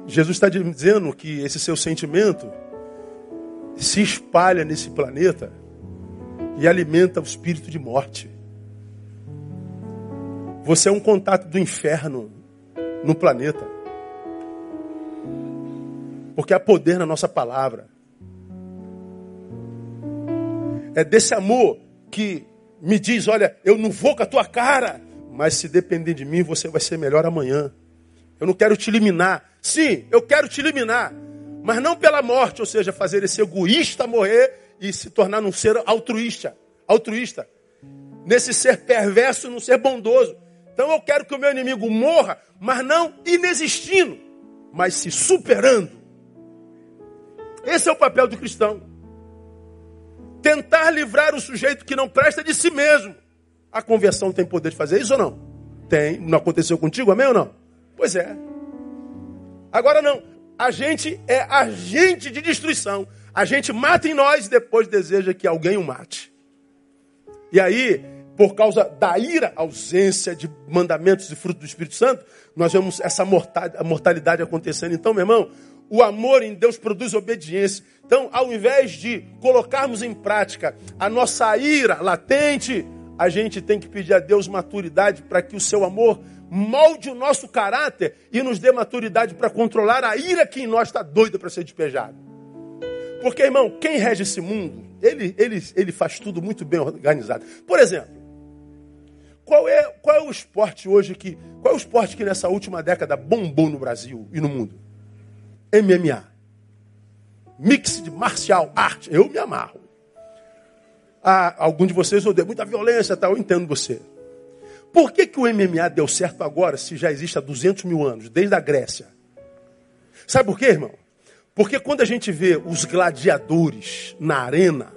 Jesus está dizendo que esse seu sentimento se espalha nesse planeta e alimenta o espírito de morte. Você é um contato do inferno no planeta. Porque há poder na nossa palavra. É desse amor que me diz: olha, eu não vou com a tua cara, mas se depender de mim, você vai ser melhor amanhã. Eu não quero te eliminar. Sim, eu quero te eliminar. Mas não pela morte, ou seja, fazer esse egoísta morrer e se tornar um ser altruísta. Altruísta. Nesse ser perverso, num ser bondoso. Então eu quero que o meu inimigo morra, mas não inexistindo, mas se superando. Esse é o papel do cristão. Tentar livrar o sujeito que não presta de si mesmo. A conversão tem poder de fazer isso ou não? Tem. Não aconteceu contigo, amém ou não? Pois é. Agora não. A gente é agente de destruição. A gente mata em nós e depois deseja que alguém o mate. E aí, por causa da ira, ausência de mandamentos e fruto do Espírito Santo, nós vemos essa mortalidade acontecendo. Então, meu irmão, o amor em Deus produz obediência. Então, ao invés de colocarmos em prática a nossa ira latente, a gente tem que pedir a Deus maturidade para que o seu amor molde o nosso caráter e nos dê maturidade para controlar a ira que em nós está doida para ser despejada. Porque, irmão, quem rege esse mundo, ele, ele, ele faz tudo muito bem organizado. Por exemplo, qual é, qual é o esporte hoje que. Qual é o esporte que nessa última década bombou no Brasil e no mundo? MMA. Mix de marcial arte. Eu me amarro. Ah, algum de vocês odeia muita violência, tá? eu entendo você. Por que, que o MMA deu certo agora, se já existe há 200 mil anos, desde a Grécia? Sabe por quê, irmão? Porque quando a gente vê os gladiadores na arena,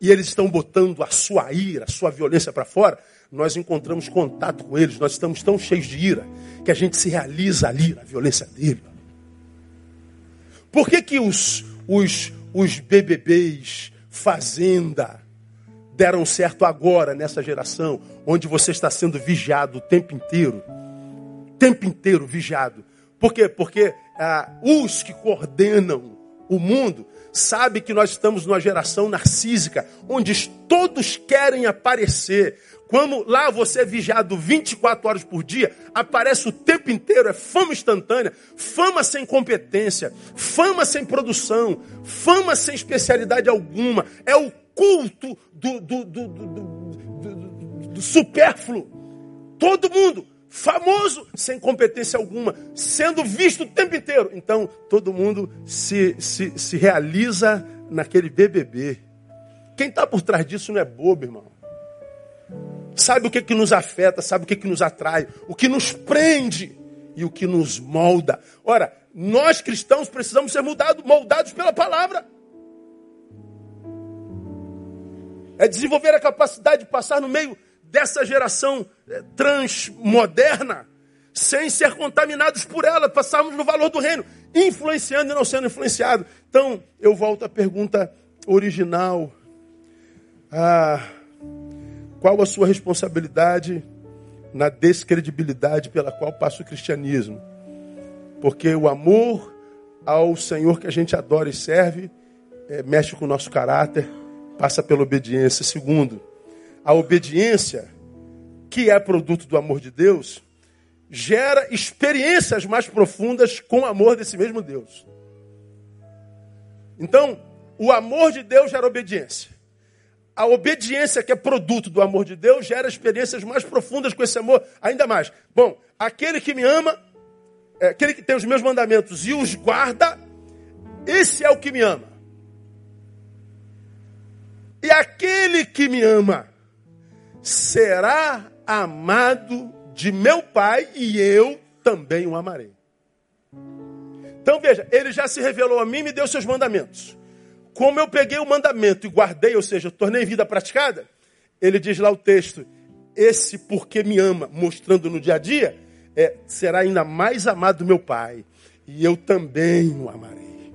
e eles estão botando a sua ira, a sua violência para fora, nós encontramos contato com eles, nós estamos tão cheios de ira, que a gente se realiza ali na violência dele. Por que, que os, os, os BBBs, Fazenda, deram certo agora, nessa geração, onde você está sendo vigiado o tempo inteiro. Tempo inteiro vigiado. Por quê? Porque ah, os que coordenam o mundo sabem que nós estamos numa geração narcísica, onde todos querem aparecer. Quando lá você é vigiado 24 horas por dia, aparece o tempo inteiro, é fama instantânea, fama sem competência, fama sem produção, fama sem especialidade alguma. É o culto do, do, do, do, do supérfluo. Todo mundo famoso, sem competência alguma, sendo visto o tempo inteiro. Então, todo mundo se, se, se realiza naquele BBB. Quem está por trás disso não é bobo, irmão. Sabe o que, que nos afeta, sabe o que, que nos atrai, o que nos prende e o que nos molda. Ora, nós cristãos precisamos ser moldados, moldados pela palavra. É desenvolver a capacidade de passar no meio dessa geração eh, transmoderna, sem ser contaminados por ela, passarmos no valor do reino, influenciando e não sendo influenciado. Então, eu volto à pergunta original. Ah, qual a sua responsabilidade na descredibilidade pela qual passa o cristianismo? Porque o amor ao Senhor que a gente adora e serve é, mexe com o nosso caráter, passa pela obediência. Segundo, a obediência, que é produto do amor de Deus, gera experiências mais profundas com o amor desse mesmo Deus. Então, o amor de Deus gera obediência. A obediência que é produto do amor de Deus gera experiências mais profundas com esse amor, ainda mais. Bom, aquele que me ama, é, aquele que tem os meus mandamentos e os guarda, esse é o que me ama. E aquele que me ama será amado de meu Pai e eu também o amarei. Então veja, ele já se revelou a mim e me deu seus mandamentos. Como eu peguei o mandamento e guardei, ou seja, tornei vida praticada, ele diz lá o texto: esse porque me ama, mostrando no dia a dia, é, será ainda mais amado do meu Pai, e eu também o amarei.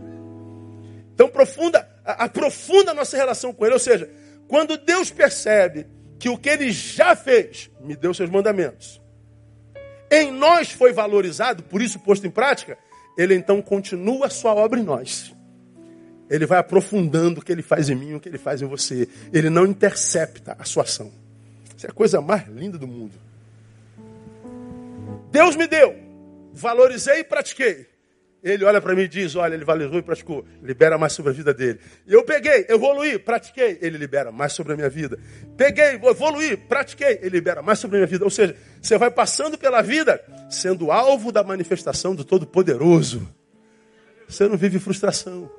Então profunda, aprofunda a nossa relação com Ele, ou seja, quando Deus percebe que o que Ele já fez, me deu seus mandamentos, em nós foi valorizado, por isso posto em prática, Ele então continua a sua obra em nós. Ele vai aprofundando o que Ele faz em mim, o que Ele faz em você. Ele não intercepta a sua ação. Isso é a coisa mais linda do mundo. Deus me deu, valorizei e pratiquei. Ele olha para mim e diz: Olha, ele valorizou e praticou, libera mais sobre a vida dele. Eu peguei, evoluí, pratiquei, ele libera mais sobre a minha vida. Peguei, evoluí, pratiquei, ele libera mais sobre a minha vida. Ou seja, você vai passando pela vida sendo alvo da manifestação do Todo-Poderoso. Você não vive frustração.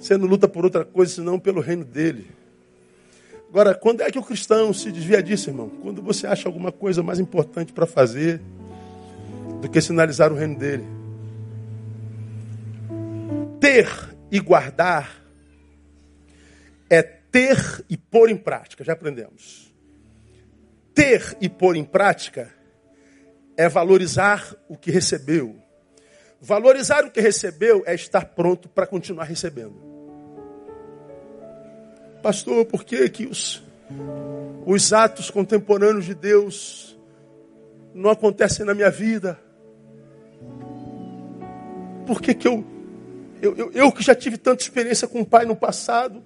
Você não luta por outra coisa senão pelo reino dele. Agora, quando é que o cristão se desvia disso, irmão? Quando você acha alguma coisa mais importante para fazer do que sinalizar o reino dele. Ter e guardar é ter e pôr em prática, já aprendemos. Ter e pôr em prática é valorizar o que recebeu. Valorizar o que recebeu é estar pronto para continuar recebendo. Pastor, por que, que os, os atos contemporâneos de Deus não acontecem na minha vida? Por que, que eu, eu, eu, eu que já tive tanta experiência com o Pai no passado,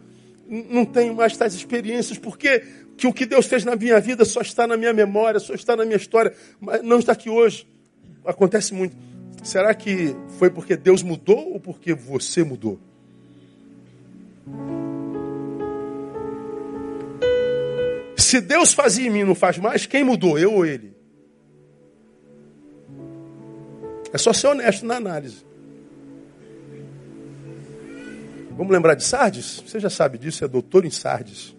não tenho mais tais experiências? Por que, que o que Deus fez na minha vida só está na minha memória, só está na minha história, mas não está aqui hoje? Acontece muito. Será que foi porque Deus mudou ou porque você mudou? Se Deus fazia em mim não faz mais, quem mudou? Eu ou ele? É só ser honesto na análise. Vamos lembrar de Sardes? Você já sabe disso, é doutor em Sardes.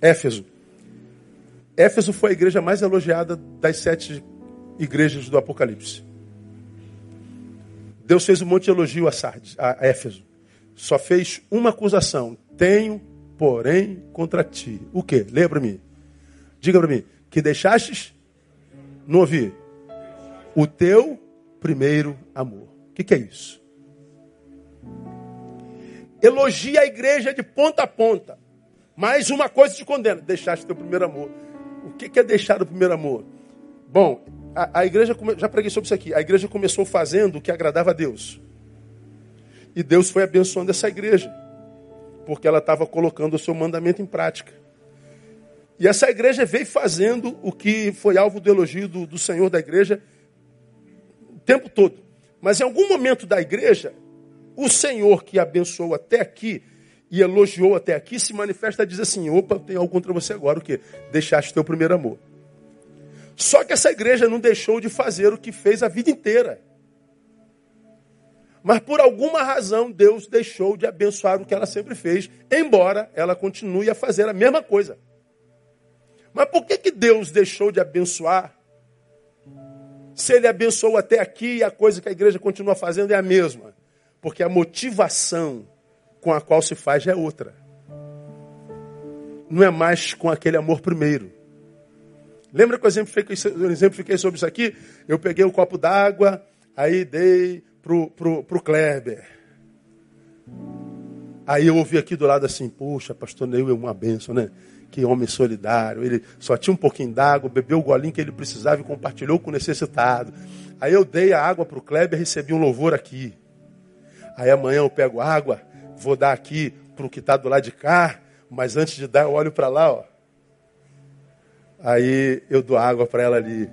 Éfeso. Éfeso foi a igreja mais elogiada das sete igrejas do Apocalipse. Deus fez um monte de elogio a Sardes, a Éfeso. Só fez uma acusação. Tenho porém, contra ti. O que? Leia para mim. Diga para mim. Que deixastes? Não ouvi. O teu primeiro amor. O que, que é isso? Elogia a igreja de ponta a ponta. Mas uma coisa te condena: deixaste teu primeiro amor. O que, que é deixar o primeiro amor? Bom, a, a igreja, já preguei sobre isso aqui. A igreja começou fazendo o que agradava a Deus. E Deus foi abençoando essa igreja porque ela estava colocando o seu mandamento em prática. E essa igreja veio fazendo o que foi alvo do elogio do, do Senhor da igreja o tempo todo. Mas em algum momento da igreja, o Senhor que abençoou até aqui e elogiou até aqui se manifesta e diz assim: opa, tem algo contra você agora, o que? Deixaste teu primeiro amor. Só que essa igreja não deixou de fazer o que fez a vida inteira. Mas por alguma razão Deus deixou de abençoar o que ela sempre fez, embora ela continue a fazer a mesma coisa. Mas por que, que Deus deixou de abençoar? Se ele abençoou até aqui e a coisa que a igreja continua fazendo é a mesma. Porque a motivação com a qual se faz é outra. Não é mais com aquele amor primeiro. Lembra que eu exemplifiquei sobre isso aqui? Eu peguei um copo d'água, aí dei pro, pro, pro Kleber. Aí eu ouvi aqui do lado assim, poxa, pastor Neil é uma benção, né? Que homem solidário. Ele só tinha um pouquinho d'água, bebeu o golinho que ele precisava e compartilhou com o necessitado. Aí eu dei a água para o Kleber e recebi um louvor aqui. Aí amanhã eu pego água, vou dar aqui para o que está do lado de cá, mas antes de dar eu olho para lá, ó. Aí eu dou água para ela ali.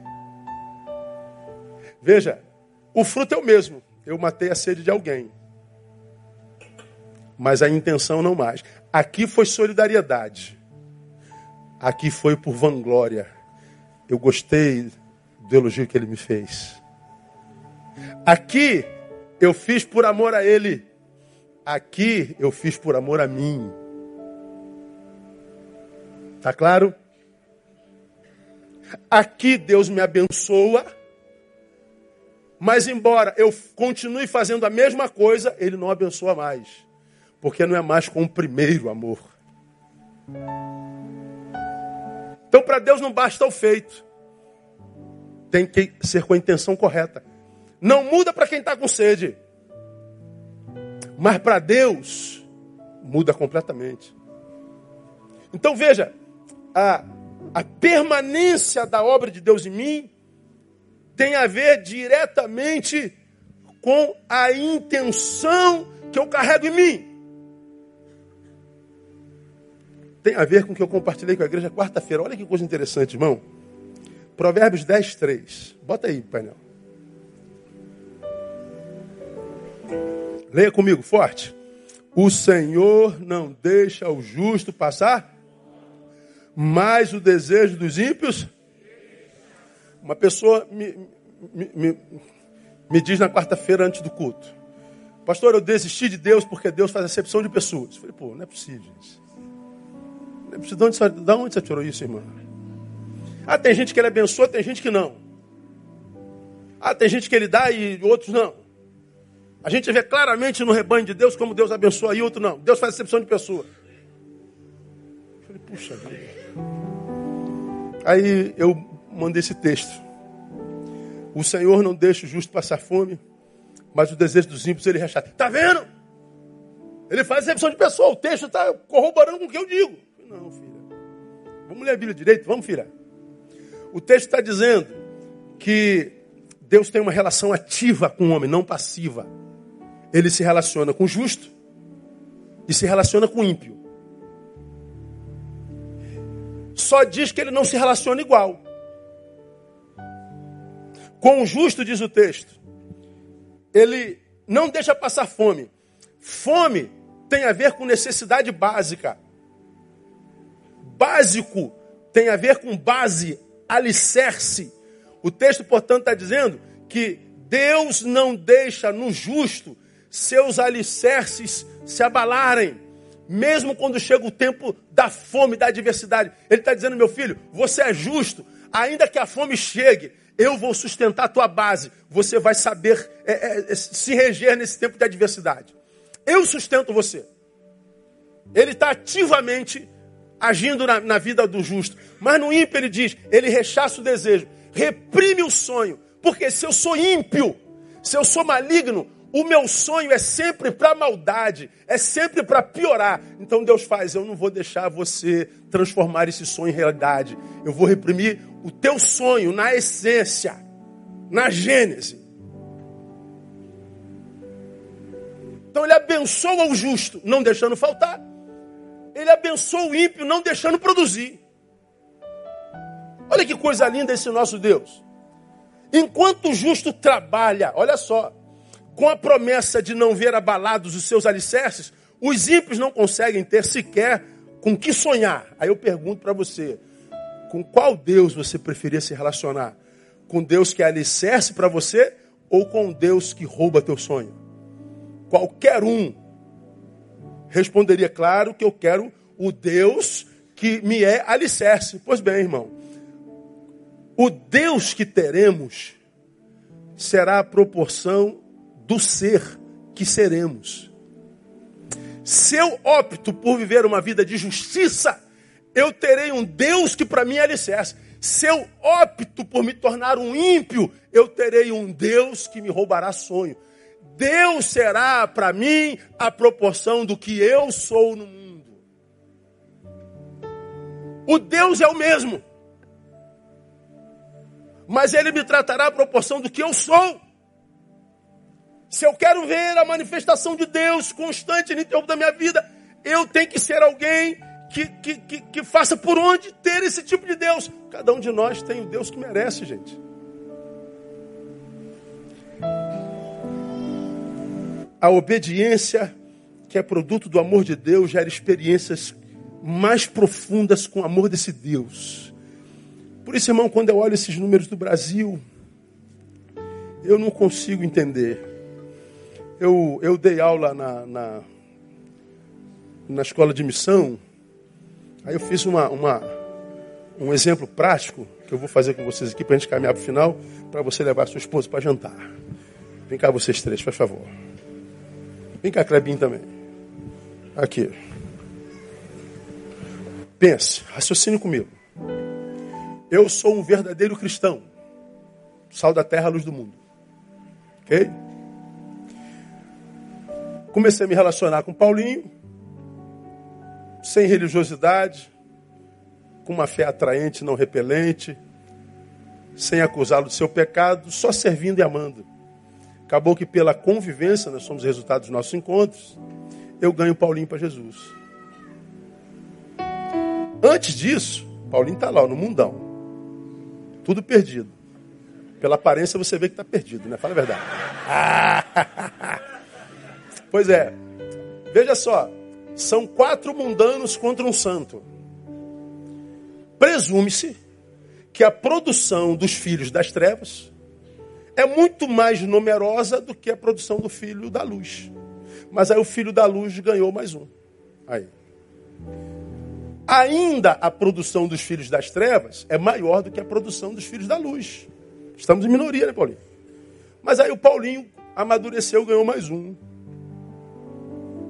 Veja, o fruto é o mesmo. Eu matei a sede de alguém. Mas a intenção não mais. Aqui foi solidariedade. Aqui foi por vanglória. Eu gostei do elogio que ele me fez. Aqui eu fiz por amor a ele. Aqui eu fiz por amor a mim. Tá claro? Aqui Deus me abençoa, mas embora eu continue fazendo a mesma coisa, Ele não abençoa mais, porque não é mais com o primeiro amor. Então, para Deus não basta o feito, tem que ser com a intenção correta. Não muda para quem está com sede, mas para Deus muda completamente. Então veja, a, a permanência da obra de Deus em mim tem a ver diretamente com a intenção que eu carrego em mim. Tem a ver com o que eu compartilhei com a igreja quarta-feira. Olha que coisa interessante, irmão. Provérbios 10, 3. Bota aí, painel. Leia comigo, forte. O Senhor não deixa o justo passar mais o desejo dos ímpios? Uma pessoa me, me, me, me diz na quarta-feira antes do culto: Pastor, eu desisti de Deus porque Deus faz acepção de pessoas. Eu falei, pô, não é possível isso. Não é possível. De onde, de onde você tirou isso, irmã? Ah, tem gente que ele abençoa, tem gente que não. Ah, tem gente que ele dá e outros não. A gente vê claramente no rebanho de Deus como Deus abençoa e outro não. Deus faz acepção de pessoa. Eu falei, puxa vida. Aí eu mandei esse texto. O Senhor não deixa o justo passar fome, mas o desejo dos ímpios ele rechata. Está vendo? Ele faz excepção de pessoa. O texto está corroborando com o que eu digo. Não, filha. Vamos ler a Bíblia direito? Vamos, filha. O texto está dizendo que Deus tem uma relação ativa com o homem, não passiva. Ele se relaciona com o justo e se relaciona com o ímpio só diz que ele não se relaciona igual. Com o justo, diz o texto, ele não deixa passar fome. Fome tem a ver com necessidade básica. Básico tem a ver com base, alicerce. O texto, portanto, está dizendo que Deus não deixa no justo seus alicerces se abalarem mesmo quando chega o tempo da fome, da adversidade. Ele está dizendo, meu filho, você é justo, ainda que a fome chegue, eu vou sustentar a tua base. Você vai saber é, é, é, se reger nesse tempo de adversidade. Eu sustento você. Ele está ativamente agindo na, na, vida do justo. Mas no ímpio ele diz, ele rechaça o desejo, reprime o sonho. Porque se eu sou ímpio, se eu sou maligno, o meu sonho é sempre para maldade, é sempre para piorar. Então Deus faz, eu não vou deixar você transformar esse sonho em realidade. Eu vou reprimir o teu sonho na essência, na gênese. Então ele abençoa o justo, não deixando faltar. Ele abençoa o ímpio, não deixando produzir. Olha que coisa linda esse nosso Deus. Enquanto o justo trabalha, olha só, com a promessa de não ver abalados os seus alicerces, os ímpios não conseguem ter sequer com que sonhar. Aí eu pergunto para você, com qual Deus você preferia se relacionar? Com Deus que é alicerce para você ou com Deus que rouba teu sonho? Qualquer um responderia, claro, que eu quero o Deus que me é alicerce. Pois bem, irmão, o Deus que teremos será a proporção do ser que seremos. Se eu opto por viver uma vida de justiça, eu terei um Deus que para mim é alicerce. Se eu opto por me tornar um ímpio, eu terei um Deus que me roubará sonho. Deus será para mim a proporção do que eu sou no mundo. O Deus é o mesmo. Mas ele me tratará a proporção do que eu sou. Se eu quero ver a manifestação de Deus constante no tempo da minha vida, eu tenho que ser alguém que, que, que, que faça por onde ter esse tipo de Deus. Cada um de nós tem o Deus que merece, gente. A obediência, que é produto do amor de Deus, gera experiências mais profundas com o amor desse Deus. Por isso, irmão, quando eu olho esses números do Brasil, eu não consigo entender. Eu, eu dei aula na, na, na escola de missão, aí eu fiz uma, uma, um exemplo prático que eu vou fazer com vocês aqui para a gente caminhar para o final, para você levar sua esposa para jantar. Vem cá vocês três, por favor. Vem cá, Clebinho também. Aqui. Pense, raciocine comigo. Eu sou um verdadeiro cristão. Sal da terra, luz do mundo. Ok? Comecei a me relacionar com Paulinho, sem religiosidade, com uma fé atraente, não repelente, sem acusá-lo de seu pecado, só servindo e amando. Acabou que pela convivência, nós somos resultado dos nossos encontros, eu ganho Paulinho para Jesus. Antes disso, Paulinho está lá no mundão. Tudo perdido. Pela aparência você vê que está perdido, né? Fala a verdade. pois é. Veja só. São quatro mundanos contra um santo. Presume-se que a produção dos filhos das trevas é muito mais numerosa do que a produção do filho da luz. Mas aí o filho da luz ganhou mais um. Aí. Ainda a produção dos filhos das trevas é maior do que a produção dos filhos da luz. Estamos em minoria, né, Paulinho? Mas aí o Paulinho amadureceu, ganhou mais um.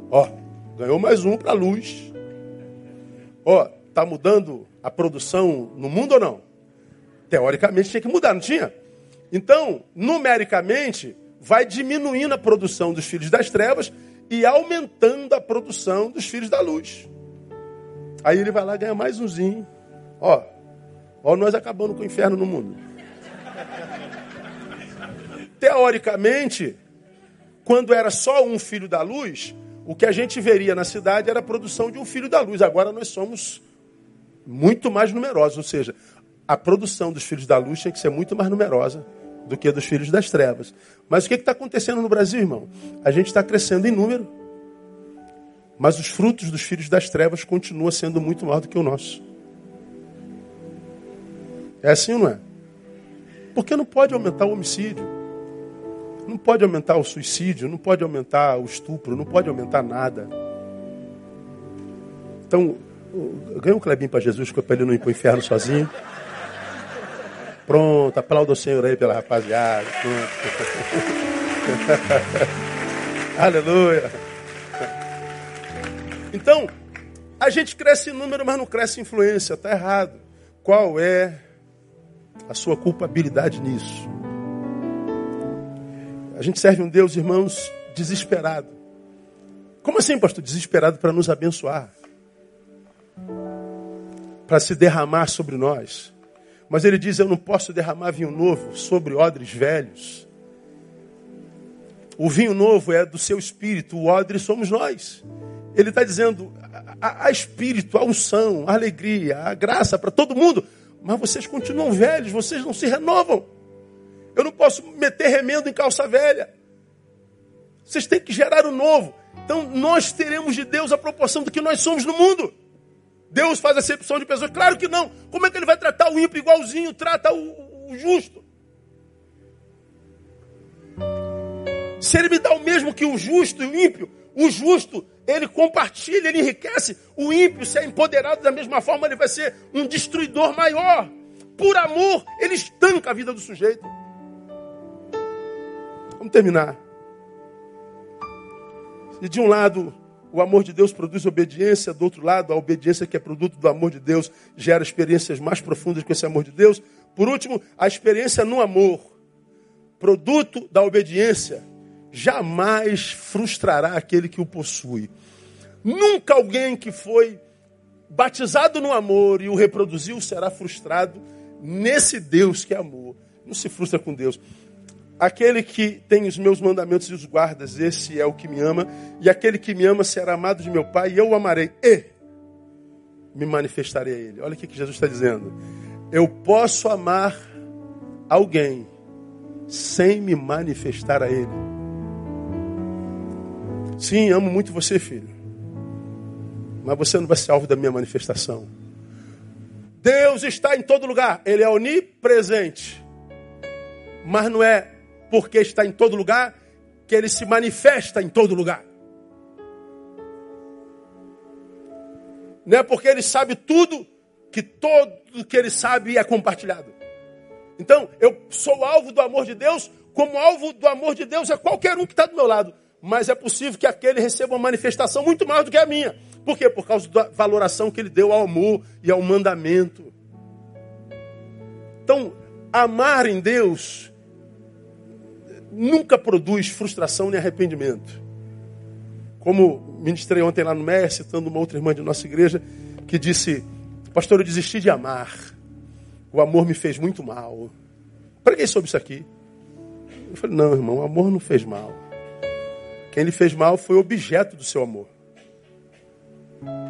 Ó, ganhou mais um para a luz. Ó, tá mudando a produção no mundo ou não? Teoricamente tinha que mudar, não tinha? Então, numericamente, vai diminuindo a produção dos filhos das trevas e aumentando a produção dos filhos da luz. Aí ele vai lá ganhar mais umzinho. Ó, ó nós acabando com o inferno no mundo. Teoricamente, quando era só um filho da luz, o que a gente veria na cidade era a produção de um filho da luz. Agora nós somos muito mais numerosos, ou seja, a produção dos filhos da luz tinha que ser muito mais numerosa do que a dos filhos das trevas. Mas o que está acontecendo no Brasil, irmão? A gente está crescendo em número, mas os frutos dos filhos das trevas continuam sendo muito maior do que o nosso. É assim ou não é? Porque não pode aumentar o homicídio, não pode aumentar o suicídio, não pode aumentar o estupro, não pode aumentar nada. Então, ganha um clebinho para Jesus, para ele não ir para o inferno sozinho. Pronto, aplauda o Senhor aí pela rapaziada. Aleluia. Então, a gente cresce em número, mas não cresce em influência. Está errado. Qual é a sua culpabilidade nisso? A gente serve um Deus, irmãos, desesperado. Como assim, pastor? Desesperado para nos abençoar. Para se derramar sobre nós. Mas ele diz: Eu não posso derramar vinho novo sobre odres velhos. O vinho novo é do seu espírito, o odre somos nós. Ele está dizendo: a espírito, a unção, a alegria, a graça para todo mundo. Mas vocês continuam velhos, vocês não se renovam. Eu não posso meter remendo em calça velha. Vocês têm que gerar o novo. Então nós teremos de Deus a proporção do que nós somos no mundo. Deus faz acepção de pessoas? Claro que não. Como é que ele vai tratar o ímpio igualzinho trata o, o justo? Se ele me dá o mesmo que o justo e o ímpio, o justo, ele compartilha, ele enriquece. O ímpio, se é empoderado da mesma forma, ele vai ser um destruidor maior. Por amor, ele estanca a vida do sujeito. Vamos terminar. E de um lado, o amor de Deus produz obediência, do outro lado, a obediência que é produto do amor de Deus gera experiências mais profundas com esse amor de Deus. Por último, a experiência no amor, produto da obediência, jamais frustrará aquele que o possui. Nunca alguém que foi batizado no amor e o reproduziu será frustrado nesse Deus que é amor. Não se frustra com Deus. Aquele que tem os meus mandamentos e os guardas, esse é o que me ama, e aquele que me ama será amado de meu Pai, e eu o amarei. E me manifestarei a Ele. Olha o que Jesus está dizendo. Eu posso amar alguém sem me manifestar a Ele. Sim, amo muito você, filho. Mas você não vai ser alvo da minha manifestação. Deus está em todo lugar. Ele é onipresente. Mas não é porque está em todo lugar que ele se manifesta em todo lugar. Não é porque ele sabe tudo que todo que ele sabe é compartilhado. Então, eu sou alvo do amor de Deus, como alvo do amor de Deus é qualquer um que está do meu lado. Mas é possível que aquele receba uma manifestação muito maior do que a minha. Por quê? Por causa da valoração que ele deu ao amor e ao mandamento. Então, amar em Deus nunca produz frustração nem arrependimento. Como ministrei ontem lá no MER, citando uma outra irmã de nossa igreja, que disse: Pastor, eu desisti de amar. O amor me fez muito mal. Preguei sobre isso aqui. Eu falei: Não, irmão, o amor não fez mal. Quem lhe fez mal foi o objeto do seu amor.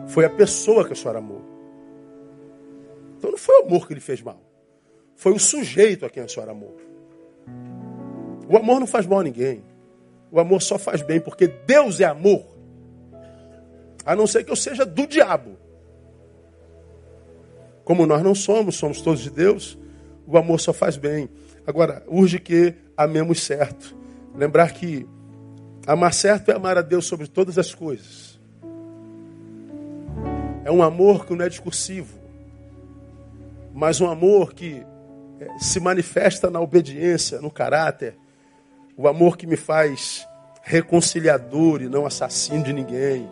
Foi a pessoa que a senhora amou. Então não foi o amor que lhe fez mal. Foi o sujeito a quem a senhora amou. O amor não faz mal a ninguém. O amor só faz bem, porque Deus é amor. A não ser que eu seja do diabo. Como nós não somos, somos todos de Deus, o amor só faz bem. Agora, urge que amemos certo. Lembrar que amar certo é amar a Deus sobre todas as coisas. É um amor que não é discursivo, mas um amor que eh, se manifesta na obediência, no caráter, o amor que me faz reconciliador e não assassino de ninguém.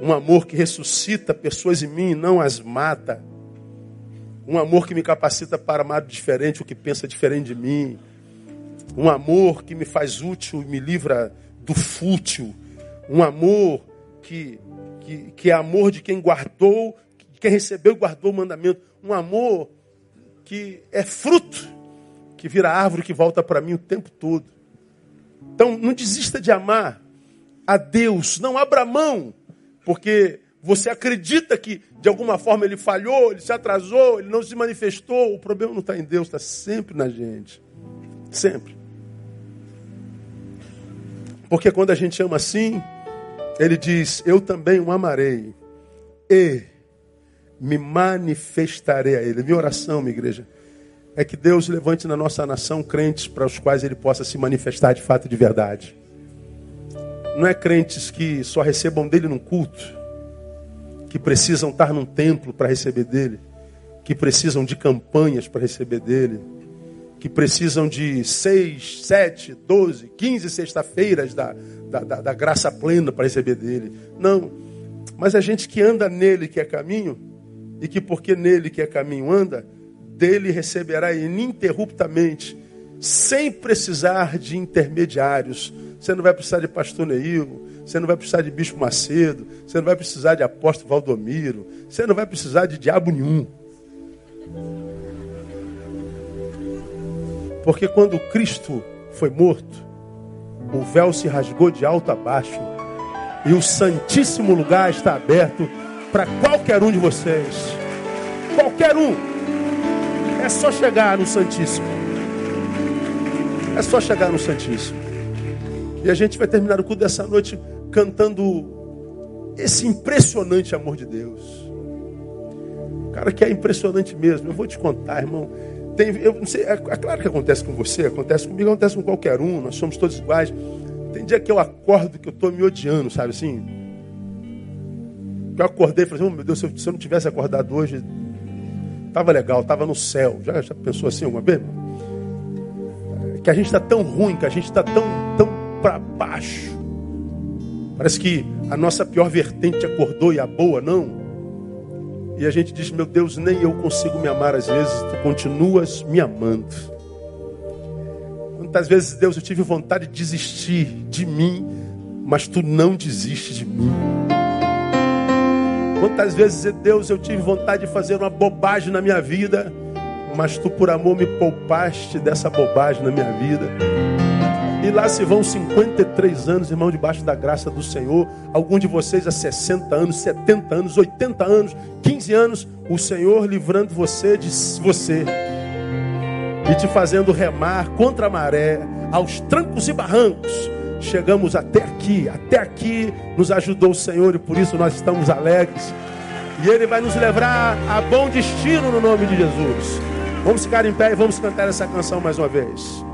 Um amor que ressuscita pessoas em mim e não as mata. Um amor que me capacita para amar diferente, o que pensa diferente de mim. Um amor que me faz útil e me livra do fútil. Um amor que, que, que é amor de quem guardou, quem recebeu e guardou o mandamento. Um amor que é fruto que vira árvore que volta para mim o tempo todo. Então, não desista de amar a Deus, não abra mão, porque você acredita que de alguma forma ele falhou, ele se atrasou, ele não se manifestou. O problema não está em Deus, está sempre na gente. Sempre. Porque quando a gente ama assim, ele diz: Eu também o amarei e me manifestarei a ele. Minha oração, minha igreja, é que Deus levante na nossa nação crentes para os quais ele possa se manifestar de fato e de verdade. Não é crentes que só recebam dele num culto, que precisam estar num templo para receber dele, que precisam de campanhas para receber dele, que precisam de seis, sete, doze, quinze sexta-feiras da, da, da, da graça plena para receber dele. Não. Mas a gente que anda nele que é caminho, e que porque nele que é caminho anda, dele receberá ininterruptamente, sem precisar de intermediários. Você não vai precisar de pastor Neil, você não vai precisar de bispo Macedo, você não vai precisar de apóstolo Valdomiro, você não vai precisar de diabo nenhum. Porque quando Cristo foi morto, o véu se rasgou de alto a baixo e o santíssimo lugar está aberto para qualquer um de vocês. Qualquer um. É só chegar no Santíssimo. É só chegar no Santíssimo. E a gente vai terminar o culto dessa noite cantando esse impressionante amor de Deus. Cara, que é impressionante mesmo. Eu vou te contar, irmão. Tem, eu não sei, é, é, claro que acontece com você, acontece comigo, acontece com qualquer um. Nós somos todos iguais. Tem dia que eu acordo que eu estou me odiando, sabe assim? Eu acordei e falei, oh, meu Deus, se eu, se eu não tivesse acordado hoje, Estava legal, estava no céu. Já, já pensou assim alguma vez? Que a gente está tão ruim, que a gente está tão, tão para baixo. Parece que a nossa pior vertente acordou e a boa não. E a gente diz, meu Deus, nem eu consigo me amar às vezes, tu continuas me amando. Quantas vezes, Deus, eu tive vontade de desistir de mim, mas tu não desistes de mim. Quantas vezes, Deus, eu tive vontade de fazer uma bobagem na minha vida, mas tu, por amor, me poupaste dessa bobagem na minha vida. E lá se vão 53 anos, irmão, debaixo da graça do Senhor. Alguns de vocês há 60 anos, 70 anos, 80 anos, 15 anos. O Senhor livrando você de você. E te fazendo remar contra a maré, aos trancos e barrancos. Chegamos até aqui, até aqui nos ajudou o Senhor e por isso nós estamos alegres. E Ele vai nos levar a bom destino no nome de Jesus. Vamos ficar em pé e vamos cantar essa canção mais uma vez.